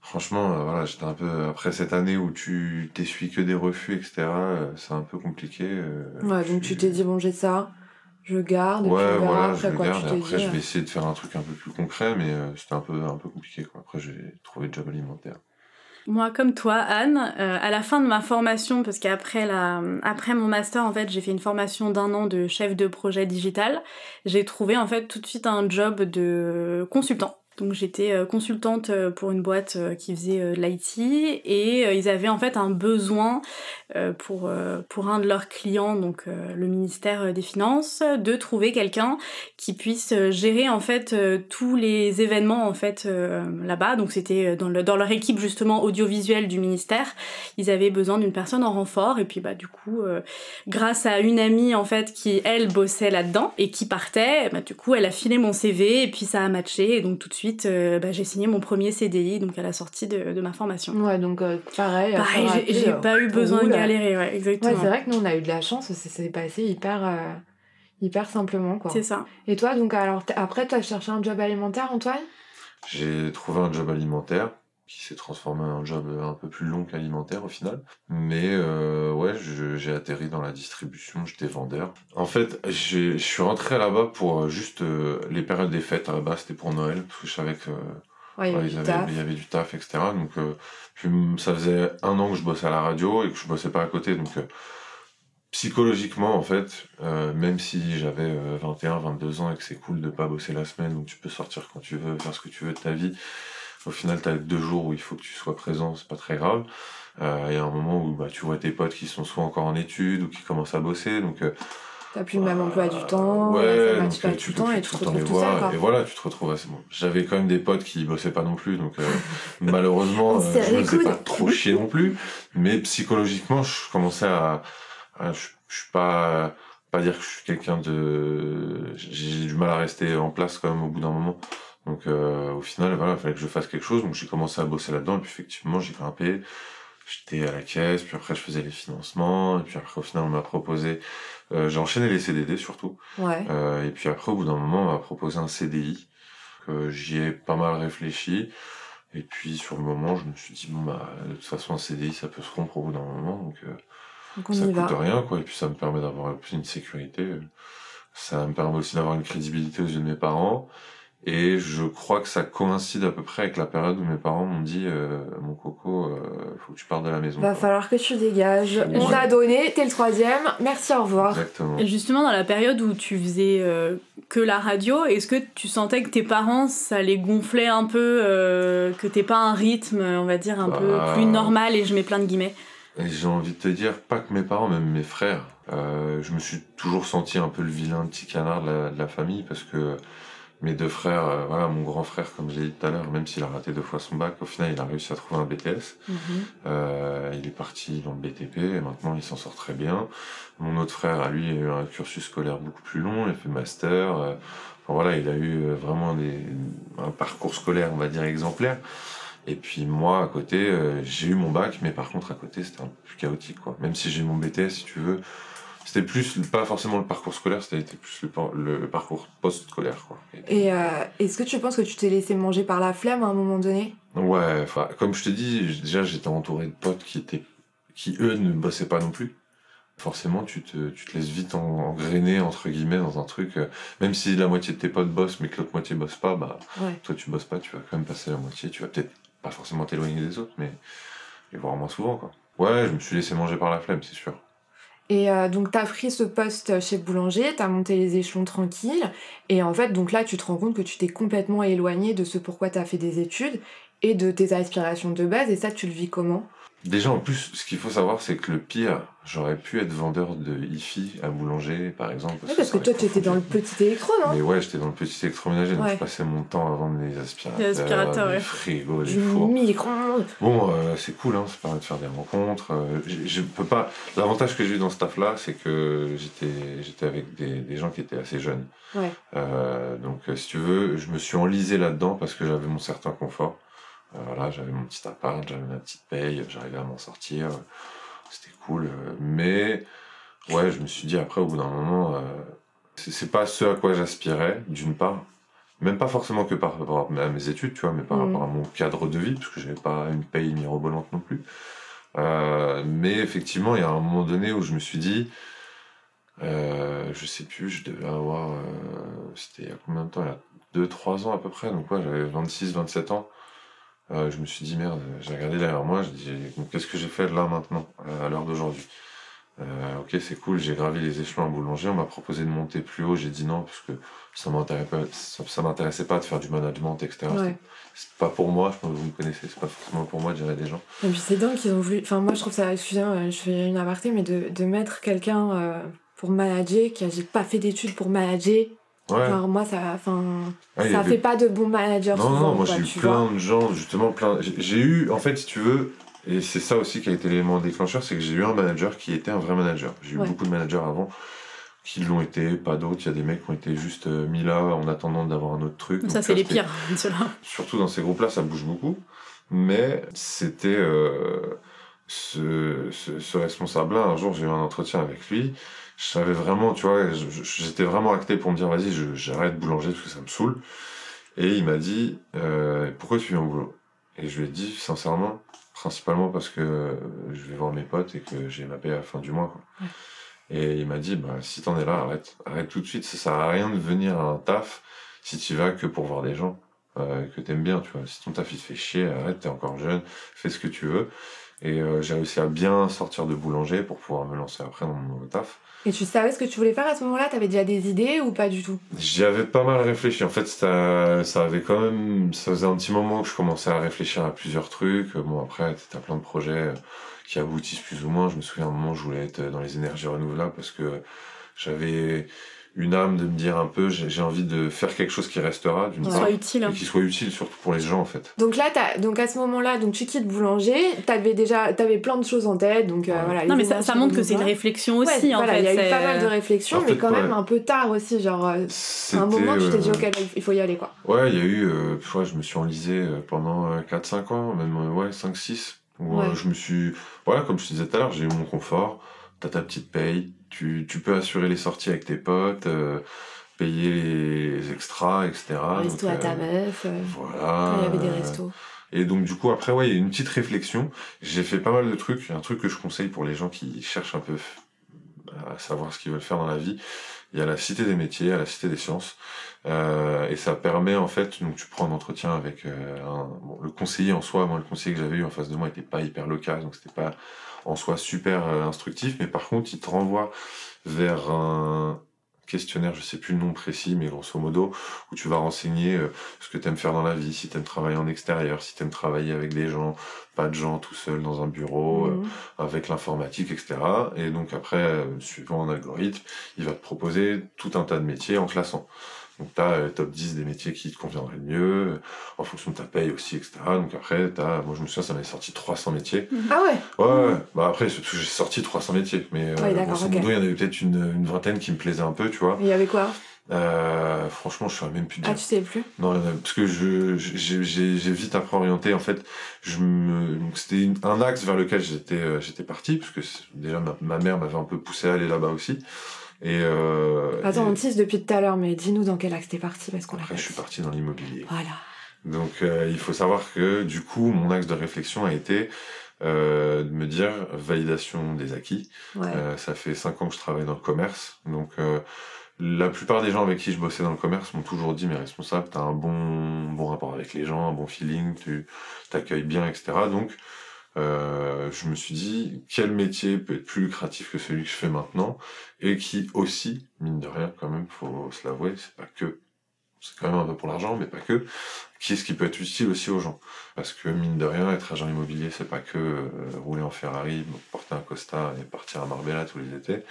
franchement, euh, voilà, j'étais un peu. Après cette année où tu t'essuies que des refus, etc., c'est un peu compliqué. Ouais, donc tu t'es dit, bon, j'ai ça. je garde, et Ouais, puis voilà, après je quoi garde. tu et te après, je vais essayer de faire un truc un peu plus concret, mais euh, c'était un peu, un peu compliqué. Quoi. Après, j'ai trouvé le job alimentaire. Moi, comme toi, Anne, euh, à la fin de ma formation, parce qu'après la, après mon master, en fait, j'ai fait une formation d'un an de chef de projet digital. J'ai trouvé en fait tout de suite un job de consultant. Donc j'étais euh, consultante euh, pour une boîte euh, qui faisait de l'IT et ils avaient en fait un besoin pour, pour un de leurs clients, donc le ministère des Finances, de trouver quelqu'un qui puisse gérer en fait tous les événements en fait là-bas. Donc c'était dans, le, dans leur équipe justement audiovisuelle du ministère, ils avaient besoin d'une personne en renfort. Et puis bah du coup grâce à une amie en fait qui elle bossait là-dedans et qui partait, bah du coup elle a filé mon CV et puis ça a matché. Et donc tout de suite euh, bah, j'ai signé mon premier CDI donc à la sortie de, de ma formation. Ouais, donc euh, pareil. Pareil, j'ai- euh, pas eu besoin de galérer, ouais, exactement. Ouais, c'est vrai que nous on a eu de la chance, ça s'est passé hyper, euh, hyper simplement quoi. C'est ça. Et toi, donc alors après, tu as cherché un job alimentaire, Antoine? J'ai trouvé un job alimentaire qui s'est transformé en un job un peu plus long qu'alimentaire au final. Mais euh, ouais, j'ai atterri dans la distribution, j'étais vendeur. En fait, je suis rentré là-bas pour euh, juste euh, les périodes des fêtes. À la base, c'était pour Noël, parce que je savais que Ouais, il y avait du taf. il y avait du taf, etc. Donc, euh, puis, ça faisait un an que je bossais à la radio et que je bossais pas à côté. Donc, psychologiquement, en fait, euh, même si j'avais euh, 21, 22 ans et que c'est cool de pas bosser la semaine, donc tu peux sortir quand tu veux, faire ce que tu veux de ta vie, au final, tu as deux jours où il faut que tu sois présent, c'est pas très grave. Euh, Il y a un moment où bah, tu vois tes potes qui sont soit encore en études ou qui commencent à bosser. Donc, euh, T'as plus le même emploi du temps, Ouais, donc, euh, tu peux temps et tu te tout retrouves seul quoi. Et voilà, tu te retrouves assez bon. J'avais quand même des potes qui bossaient pas non plus, donc euh, malheureusement, euh, je me faisais pas trop chier non plus. Mais psychologiquement, je commençais à, à- je, je suis pas, pas dire que je suis quelqu'un de, j'ai du mal à rester en place quand même au bout d'un moment. Donc euh, au final, voilà, il fallait que je fasse quelque chose. Donc j'ai commencé à bosser là-dedans et puis effectivement, j'ai grimpé. J'étais à la caisse, puis après je faisais les financements, et puis après au final on m'a proposé, euh, j'ai enchaîné les CDD surtout. Ouais. Euh, et puis après, au bout d'un moment, on m'a proposé un CDI. que J'y ai pas mal réfléchi. Et puis sur le moment, je me suis dit, bon, bah, de toute façon, un CDI, ça peut se rompre au bout d'un moment. Donc euh, Donc on ça coûte va. rien, quoi. Et puis ça me permet d'avoir plus une sécurité. Ça me permet aussi d'avoir une crédibilité aux yeux de mes parents. Et je crois que ça coïncide à peu près avec la période où mes parents m'ont dit, euh, mon coco, euh, faut que tu partes de la maison. Va quoi. falloir que tu dégages. Ouais. On t'a donné, t'es le troisième. Merci, au revoir. Exactement. Et justement, dans la période où tu faisais euh, que la radio, est-ce que tu sentais que tes parents, ça les gonflait un peu, euh, que t'es pas un rythme, on va dire, un peu Bah. plus normal, et je mets plein de guillemets? Et j'ai envie de te dire, pas que mes parents, même mes frères. Euh, je me suis toujours senti un peu le vilain petit canard de la, de la famille parce que mes deux frères, euh, voilà, mon grand frère, comme j'ai dit tout à l'heure, même s'il a raté deux fois son bac, au final, il a réussi à trouver un BTS. Mhm. Euh, il est parti dans le BTP et maintenant il s'en sort très bien. Mon autre frère, à lui, a eu un cursus scolaire beaucoup plus long, il a fait master. euh, enfin, voilà, il a eu euh, vraiment des, un parcours scolaire, on va dire, exemplaire. Et puis moi, à côté, j'ai eu mon bac, mais par contre, à côté, c'était un peu plus chaotique, quoi. Même si j'ai eu mon BTS, si tu veux, c'était plus, pas forcément le parcours scolaire, c'était plus le, par- le- le parcours post-scolaire, quoi. Et- euh, est-ce que tu penses que tu t'es laissé manger par la flemme à un moment donné? Ouais, enfin, comme je te dis, déjà j'étais entouré de potes qui étaient, qui eux ne bossaient pas non plus. Forcément, tu te, tu te laisses vite en- engrainer entre guillemets dans un truc. euh, même si la moitié de tes potes bossent, mais que l'autre moitié bosse pas, bah Ouais. toi tu bosses pas, tu vas quand même passer la moitié. Tu vas peut-être pas forcément t'éloigner des autres, mais les voir moins souvent, quoi. Ouais, je me suis laissé manger par la flemme, c'est sûr. Et euh, donc t'as pris ce poste chez Boulanger, t'as monté les échelons tranquilles, et en fait donc là tu te rends compte que tu t'es complètement éloigné de ce pourquoi t'as fait des études et de tes aspirations de base, et ça tu le vis comment? Déjà, en plus, ce qu'il faut savoir, c'est que le pire, j'aurais pu être vendeur de hi-fi à boulanger, par exemple. Ouais, parce que toi tu étais dans le petit électro, non? Mais ouais, j'étais dans le petit électroménager, donc Ouais. je passais mon temps à vendre les aspirateurs, Les aspirateurs, les ouais. frigos, les Du fours. micro-ondes Bon, euh, c'est cool, hein, ça permet de faire des rencontres. euh, je peux pas. L'avantage que j'ai eu dans ce taf-là, c'est que j'étais, j'étais avec des, des gens qui étaient assez jeunes. Ouais. Euh, donc, euh, si tu veux, je me suis enlisé là-dedans parce que j'avais mon certain confort. Euh, voilà, j'avais mon petit appart, j'avais ma petite paye, j'arrivais à m'en sortir. C'était cool. mais, ouais, je me suis dit après, au bout d'un moment, euh, c'est pas ce à quoi j'aspirais, d'une part. Même pas forcément que par rapport à mes études, tu vois, mais par Mhm. rapport à mon cadre de vie, parce que j'avais pas une paye mirobolante non plus. Euh, mais effectivement, il y a un moment donné où je me suis dit, Euh, je sais plus, je devais avoir. euh, C'était il y a combien de temps? Il y a 2-3 ans à peu près. Donc, ouais, j'avais 26-27 ans. Euh, je me suis dit, merde, j'ai regardé derrière moi, je dis, qu'est-ce que j'ai fait là maintenant, euh, à l'heure d'aujourd'hui? Euh, Ok, c'est cool, j'ai gravi les échelons à boulanger, on m'a proposé de monter plus haut, j'ai dit non, parce que ça m'intéressait pas, ça, ça m'intéressait pas de faire du management, etc. Ouais. C'est pas pour moi, je pense que vous me connaissez, c'est pas forcément pour moi, dirais des gens. Et puis c'est dingue qu'ils ont voulu. Enfin, moi je trouve ça, excusez-moi, je fais une aparté, mais de, de mettre quelqu'un euh, pour manager qui a j'ai pas fait d'études pour manager. Ouais. Genre, moi ça. Enfin. Y ça avait- fait pas de bons managers Non, souvent. non, moi j'ai eu plein de gens, justement, plein. j'ai- eu, en fait, si tu veux, et c'est ça aussi qui a été l'élément déclencheur, c'est que j'ai eu un manager qui était un vrai manager. J'ai eu Ouais. beaucoup de managers avant qui l'ont été, pas d'autres. Il y a des mecs qui ont été juste euh, mis là en attendant d'avoir un autre truc. Ça, c'est les pires, ceux-là. Surtout dans ces groupes-là, ça bouge beaucoup. Mais c'était euh, ce, ce, ce responsable-là. Un jour, j'ai eu un entretien avec lui. Je savais vraiment, tu vois, j'étais vraiment acté pour me dire, vas-y, j'arrête boulanger parce que ça me saoule. Et il m'a dit, euh, pourquoi tu viens au boulot? Et je lui ai dit, sincèrement, principalement parce que je vais voir mes potes et que j'ai ma paie à la fin du mois. Quoi. Et il m'a dit, bah, si t'en es là, arrête. Arrête tout de suite. Ça sert à rien de venir à un taf si tu vas que pour voir des gens euh, que t'aimes bien, tu vois. Si ton taf il te fait chier, arrête, t'es encore jeune, fais ce que tu veux. Et euh, j'ai réussi à bien sortir de boulanger pour pouvoir me lancer après dans mon nouveau taf. Et tu savais ce que tu voulais faire à ce moment-là? T'avais déjà des idées ou pas du tout? J'y avais pas mal réfléchi. En fait, ça, ça avait quand même, ça faisait un petit moment que je commençais à réfléchir à plusieurs trucs. Bon, après, t'as plein de projets qui aboutissent plus ou moins. Je me souviens à un moment, je voulais être dans les énergies renouvelables parce que j'avais une âme de me dire un peu, j'ai envie de faire quelque chose qui restera, d'une part, soient utiles. et qui soit utile surtout pour les gens, en fait. Donc là, t'as- donc à ce moment-là, donc tu quittes boulanger, t'avais déjà, t'avais plein de choses en tête, donc euh, Ouais. voilà. Non, mais ça, ça montre que c'est une réflexion Ouais, aussi, en voilà, fait. il y a eu c'est- pas mal de réflexions, En mais quand même ouais. un peu tard aussi, genre. euh, à un moment, tu t'es dit, euh, ok, là, il faut y aller, quoi. Ouais, il y a eu, euh, je me suis enlisé euh, pendant 4-5 ans, même euh, ouais, 5-6. Où euh, Ouais. je me suis. Voilà, comme je te disais tout à l'heure, j'ai eu mon confort, t'as ta petite paye, tu, tu peux assurer les sorties avec tes potes, euh, payer les extras, etc. Resto Donc, à ta euh, meuf, euh, Voilà. il y avait des restos. Et donc, du coup, après, ouais, il y a une petite réflexion. J'ai fait pas mal de trucs. Un truc que je conseille pour les gens qui cherchent un peu à savoir ce qu'ils veulent faire dans la vie. Il y a la Cité des métiers, à la Cité des sciences. Euh, et ça permet, en fait, donc tu prends un entretien avec euh, un, bon, le conseiller en soi. Moi, le conseiller que j'avais eu en face de moi était pas hyper local, donc c'était pas en soi super euh, instructif. Mais par contre, il te renvoie vers un questionnaire, je sais plus le nom précis, mais grosso modo, où tu vas renseigner euh, ce que tu aimes faire dans la vie, si tu aimes travailler en extérieur, si tu aimes travailler avec des gens, pas de gens tout seul dans un bureau, euh, Mhm. avec l'informatique, etc. Et donc après, euh, suivant un algorithme, il va te proposer tout un tas de métiers en classant. Donc tu as le top 10 des métiers qui te conviendraient le mieux, euh, en fonction de ta paye aussi, etc. Donc après, t'as, moi je me souviens, ça m'avait sorti 300 métiers. Ah ouais Ouais, ouais. bah après, j'ai sorti 300 métiers, mais euh, Ouais, grosso modo, il y en avait peut-être une, une vingtaine qui me plaisaient un peu, tu vois. Il y avait quoi? Euh, franchement, je saurais même plus Ah, dire. tu sais plus? Non, euh, parce que je j'ai vite après orienté. En fait, je me c'était un axe vers lequel j'étais euh, j'étais parti parce que déjà ma, ma mère m'avait un peu poussé à aller là-bas aussi. Et euh, Attends, et on tease depuis tout à l'heure, mais dis-nous dans quel axe t'es parti, parce qu'on l'a après je suis parti dans l'immobilier. Voilà. Donc euh, il faut savoir que du coup mon axe de réflexion a été euh, de me dire validation des acquis. Ouais. Euh, ça fait cinq ans que je travaille dans le commerce, donc euh, la plupart des gens avec qui je bossais dans le commerce m'ont toujours dit mes responsables, t'as un bon bon rapport avec les gens, un bon feeling, tu t'accueilles bien, etc. Donc euh, je me suis dit quel métier peut être plus lucratif que celui que je fais maintenant et qui aussi mine de rien quand même faut se l'avouer c'est pas que c'est quand même un peu pour l'argent mais pas que qui est-ce qui peut être utile aussi aux gens? Parce que mine de rien être agent immobilier c'est pas que euh, rouler en Ferrari porter un costard et partir à Marbella tous les étés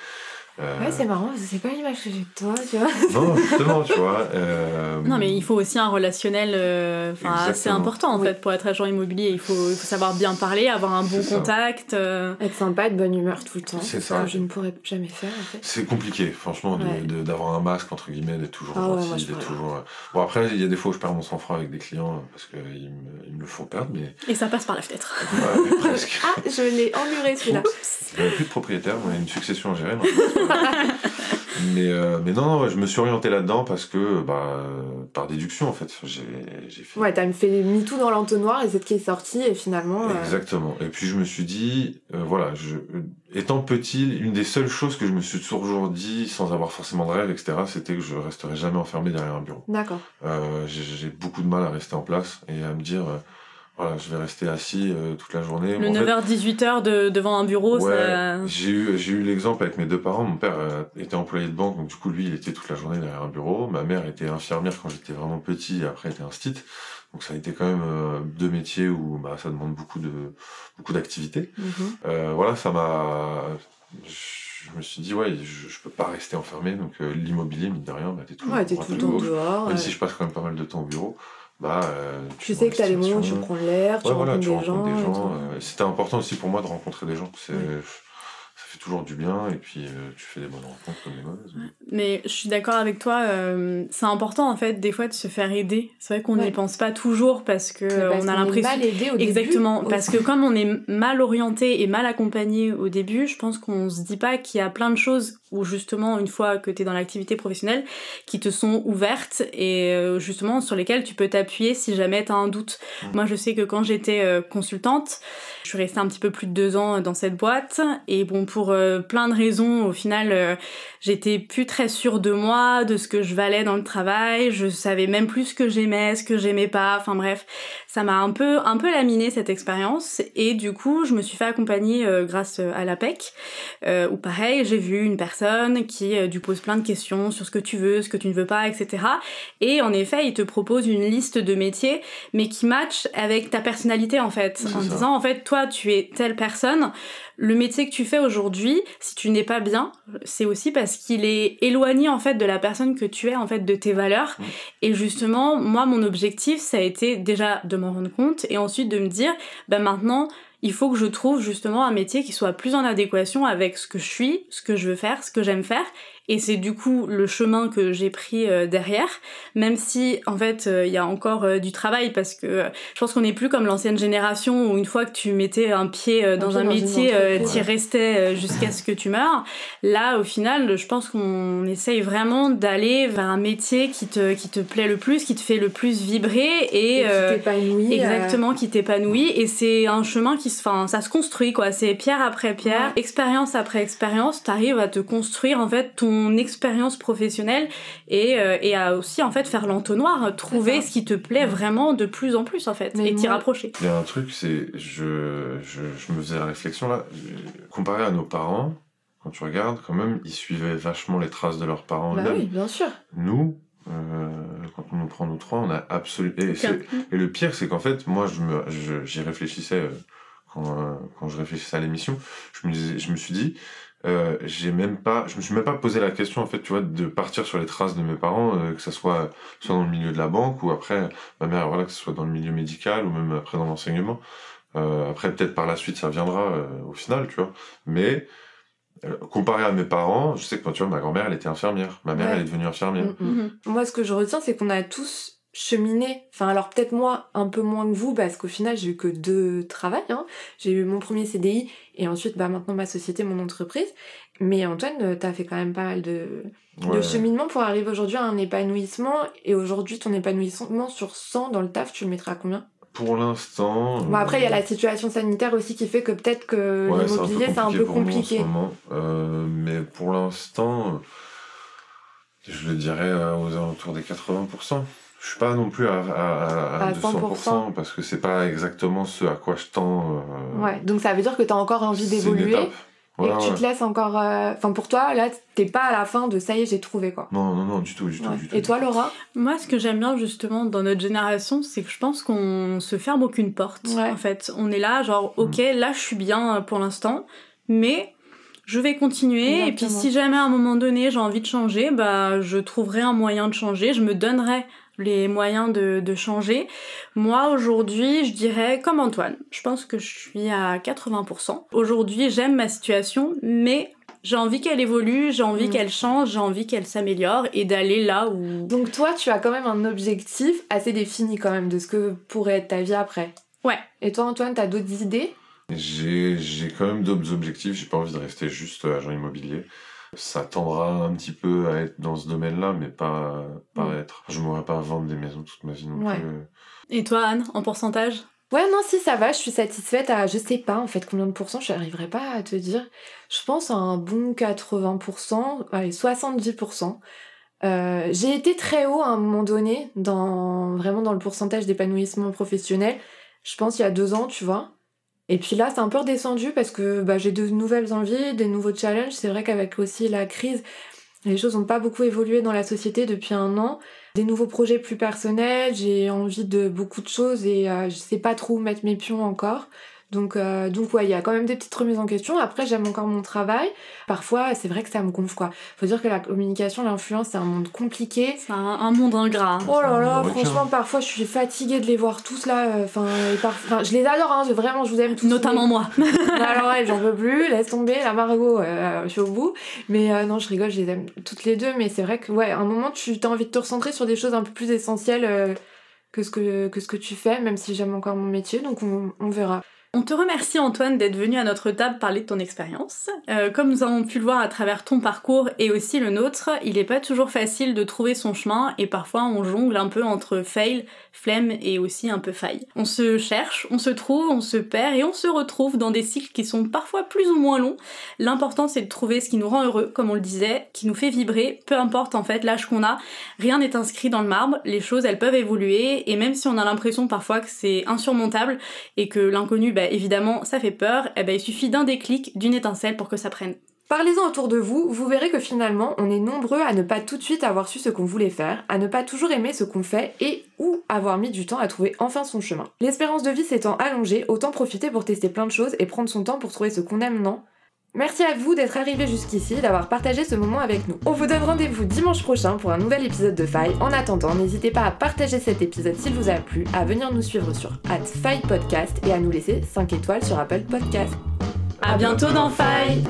Euh, Ouais, c'est marrant, c'est pas l'image que j'ai de toi, tu vois. non justement tu vois euh, Non, mais il faut aussi un relationnel euh, assez important en Oui. fait pour être agent immobilier. Il faut, il faut savoir bien parler, avoir un bon contact. euh, Être sympa, de bonne humeur tout le temps. C'est ce ça. que je ne pourrais jamais faire, en fait. C'est compliqué, franchement, Ouais. d'avoir un masque, entre guillemets, d'être toujours Ah gentil, d'être toujours... Bon, après, il y a des fois où je perds mon sang-froid avec des clients, parce qu'ils me, ils me le font perdre, mais... Et ça passe par la fenêtre. Ouais, presque. Ah, je l'ai emmuré celui-là. J'avais plus de propriétaire, on a une succession à gérer. donc mais, euh, mais non, non, ouais, je me suis orienté là-dedans parce que, bah, euh, par déduction, en fait, j'ai j'ai fait. Ouais, t'as fait mis tout dans l'entonnoir et c'est ce qui est sorti et finalement. euh, Exactement. Et puis je me suis dit, euh, voilà, je, étant petit, une des seules choses que je me suis toujours dit, sans avoir forcément de rêve, etc., c'était que je resterais jamais enfermé derrière un bureau. D'accord. Euh, j'ai j'ai beaucoup de mal à rester en place et à me dire, euh, voilà, je vais rester assis euh, toute la journée. Le En fait, 9h-18h de, devant un bureau, Ouais, ça... j'ai eu, j'ai eu l'exemple avec mes deux parents. Mon père euh, était employé de banque, donc du coup, lui, il était toute la journée derrière un bureau. Ma mère était infirmière quand j'étais vraiment petit, et après, elle était instit. Donc ça a été quand même euh, deux métiers où bah, ça demande beaucoup de beaucoup d'activité. Mhm. Euh, voilà, ça m'a. Je me suis dit, ouais, je, je peux pas rester enfermé. Donc euh, l'immobilier, mine de rien, bah, t'es toujours Ouais, t'es tout le temps dehors. Même si je passe quand même pas mal de temps au bureau, bah. euh, Tu vas sais que t'as des moments où tu prends l'air, tu Ouais, voilà, rencontres tu des gens. rencontres des gens. tout. euh, C'était important aussi pour moi de rencontrer des gens. C'est, Ouais. Fait toujours du bien et puis euh, tu fais des bonnes rencontres comme des mauvaises. Mais je suis d'accord avec toi, euh, c'est important en fait des fois de se faire aider. C'est vrai qu'on n'y Ouais. pense pas toujours parce que parce on a l'impression... mal aidé au début Exactement, parce aussi. que comme on est mal orienté et mal accompagné au début, je pense qu'on se dit pas qu'il y a plein de choses où justement une fois que tu es dans l'activité professionnelle qui te sont ouvertes et euh, justement sur lesquelles tu peux t'appuyer si jamais tu as un doute. Mm. Moi je sais que quand j'étais consultante, je suis restée un petit peu plus de deux ans dans cette boîte et bon pour euh, plein de raisons. Au final euh, j'étais plus très sûre de moi, de ce que je valais dans le travail, je savais même plus ce que j'aimais, ce que j'aimais pas, enfin bref, ça m'a un peu un peu laminé cette expérience. Et du coup je me suis fait accompagner euh, grâce à l'APEC. Où pareil j'ai vu une personne qui lui pose plein de questions sur ce que tu veux, ce que tu ne veux pas, etc. Et en effet il te propose une liste de métiers mais qui match avec ta personnalité en fait, en ça. disant en fait toi tu es telle personne, le métier que tu fais aujourd'hui, si tu n'es pas bien, c'est aussi parce qu'il est éloigné en fait de la personne que tu es, en fait de tes valeurs. Et justement, moi mon objectif ça a été déjà de m'en rendre compte et ensuite de me dire bah maintenant il faut que je trouve justement un métier qui soit plus en adéquation avec ce que je suis, ce que je veux faire, ce que j'aime faire. Et c'est du coup le chemin que j'ai pris euh, derrière, même si en fait euh, il y a encore euh, du travail parce que je pense qu'on n'est plus comme l'ancienne génération où une fois que tu mettais un pied dans un métier, t'y ouais. restais jusqu'à ce que tu meurs. Là au final, je pense qu'on essaye vraiment d'aller vers un métier qui te, qui te plaît le plus, qui te fait le plus vibrer et, Et qui t'épanouit, euh, Exactement, qui t'épanouit et c'est un chemin qui se, enfin, ça se construit quoi. C'est pierre après pierre, Ouais. expérience après expérience, t'arrives à te construire en fait ton expérience professionnelle et, euh, et à aussi en fait faire l'entonnoir, trouver ça. ce qui te plaît vraiment de plus en plus en fait Mais et t'y rapprocher. Il y a un truc, c'est. Je, je, je me faisais la réflexion là. Comparé à nos parents, quand tu regardes, quand même, ils suivaient vachement les traces de leurs parents Bah oui, bien sûr. Nous, euh, quand on nous prend nous trois, on a absolument. Et, le pire, c'est qu'en fait, moi, je me, je- j'y réfléchissais euh, quand, euh, quand je réfléchissais à l'émission. Je me, je me suis dit, euh, j'ai même pas, je me suis même pas posé la question en fait, tu vois, de partir sur les traces de mes parents, euh, que ça soit soit dans le milieu de la banque ou après ma mère, voilà, que ce soit dans le milieu médical ou même après dans l'enseignement. Euh, après, peut-être par la suite, ça viendra euh, au final, tu vois. Mais euh, comparé à mes parents, je sais que tu vois, ma grand-mère, elle était infirmière. Ma mère, Ouais. elle est devenue infirmière. Mm, mm. Moi, ce que je retiens, c'est qu'on a tous cheminé. Enfin, alors peut-être moi, un peu moins que vous, parce qu'au final, j'ai eu que deux travails. hein. J'ai eu mon premier CDI et ensuite, bah, maintenant, ma société, mon entreprise. Mais Antoine, euh, t'as fait quand même pas mal de, de cheminement pour arriver aujourd'hui à un épanouissement. Et aujourd'hui, ton épanouissement sur 100 dans le taf, tu le mettrais à combien? Pour l'instant. Bon, après, il y a la situation sanitaire aussi qui fait que peut-être que ouais, l'immobilier, c'est un peu pour moi en ce compliqué. Euh, mais pour l'instant, je le dirais euh, aux alentours des 80%. Je suis pas non plus à, à, à À 200% parce que c'est pas exactement ce à quoi je tends. euh, Ouais, donc ça veut dire que t'as encore envie d'évoluer. étape. Et que tu ouais. te laisses encore. euh, Enfin, pour toi, là, t'es pas à la fin de ça y est, j'ai trouvé quoi. Non, non, non, du tout, du tout, du tout. Et toi, Laura? Moi, ce que j'aime bien justement dans notre génération, c'est que je pense qu'on se ferme aucune porte. Ouais. En fait, on est là, genre, ok, là, je suis bien euh, pour l'instant, mais je vais continuer. Et puis, si jamais à un moment donné j'ai envie de changer, bah, je trouverai un moyen de changer. Je me donnerai les moyens de, de changer. Moi, aujourd'hui, je dirais comme Antoine. Je pense que je suis à 80%. Aujourd'hui, j'aime ma situation, mais j'ai envie qu'elle évolue, j'ai envie Mm. qu'elle change, j'ai envie qu'elle s'améliore et d'aller là où Donc, toi, tu as quand même un objectif assez défini quand même de ce que pourrait être ta vie après. Ouais. Et toi, Antoine, t'as d'autres idées? J'ai j'ai quand même d'autres objectifs. J'ai pas envie de rester juste agent immobilier. Ça tendra un petit peu à être dans ce domaine-là, mais pas, pas Mm. être. Je m'aurais pas à vendre des maisons toute ma vie non Ouais. plus. Et toi, Anne, en pourcentage? Ouais, non, si ça va, je suis satisfaite à je sais pas en fait combien de pourcents, je n'arriverai pas à te dire. Je pense à un bon 80%, allez, 70%. Euh, j'ai été très haut à un moment donné, dans, vraiment dans le pourcentage d'épanouissement professionnel. Je pense il y a deux ans, tu vois. Et puis là, c'est un peu redescendu parce que bah, j'ai de nouvelles envies, des nouveaux challenges. C'est vrai qu'avec aussi la crise, les choses n'ont pas beaucoup évolué dans la société depuis un an. Des nouveaux projets plus personnels, j'ai envie de beaucoup de choses et euh, je sais pas trop où mettre mes pions encore. Donc, euh, donc ouais, il y a quand même des petites remises en question. Après, j'aime encore mon travail. Parfois, c'est vrai que ça me gonfle, quoi. Faut dire que la communication, l'influence, c'est un monde compliqué. C'est un, un monde ingrat. hein. Oh là là, franchement, parfois, je suis fatiguée de les voir tous là. euh, Enfin, par- je les adore, hein. je- Vraiment, je vous aime tous. Notamment moi. Mais- Alors, ouais, j'en peux plus. Laisse tomber, la Margot, euh, je suis au bout. Mais euh, non, je rigole, je les aime toutes les deux. Mais c'est vrai que, ouais, à un moment, tu as envie de te recentrer sur des choses un peu plus essentielles euh, que, ce que, que ce que tu fais, même si j'aime encore mon métier. Donc, on, on verra. On te remercie Antoine d'être venu à notre table parler de ton expérience. Euh, comme nous avons pu le voir à travers ton parcours et aussi le nôtre, il n'est pas toujours facile de trouver son chemin et parfois on jongle un peu entre fail, flemme et aussi un peu faille. On se cherche, on se trouve, on se perd et on se retrouve dans des cycles qui sont parfois plus ou moins longs. L'important c'est de trouver ce qui nous rend heureux, comme on le disait, qui nous fait vibrer, peu importe en fait l'âge qu'on a, rien n'est inscrit dans le marbre, les choses elles peuvent évoluer et même si on a l'impression parfois que c'est insurmontable et que l'inconnu bah, évidemment ça fait peur, eh ben, il suffit d'un déclic, d'une étincelle pour que ça prenne. Parlez-en autour de vous, vous verrez que finalement, on est nombreux à ne pas tout de suite avoir su ce qu'on voulait faire, à ne pas toujours aimer ce qu'on fait et ou avoir mis du temps à trouver enfin son chemin. L'espérance de vie s'étant allongée, autant profiter pour tester plein de choses et prendre son temps pour trouver ce qu'on aime, non? Merci à vous d'être arrivés jusqu'ici, d'avoir partagé ce moment avec nous. On vous donne rendez-vous dimanche prochain pour un nouvel épisode de Faille. En attendant, n'hésitez pas à partager cet épisode s'il vous a plu, à venir nous suivre sur Faille Podcast et à nous laisser 5 étoiles sur Apple Podcast. À bientôt dans Faille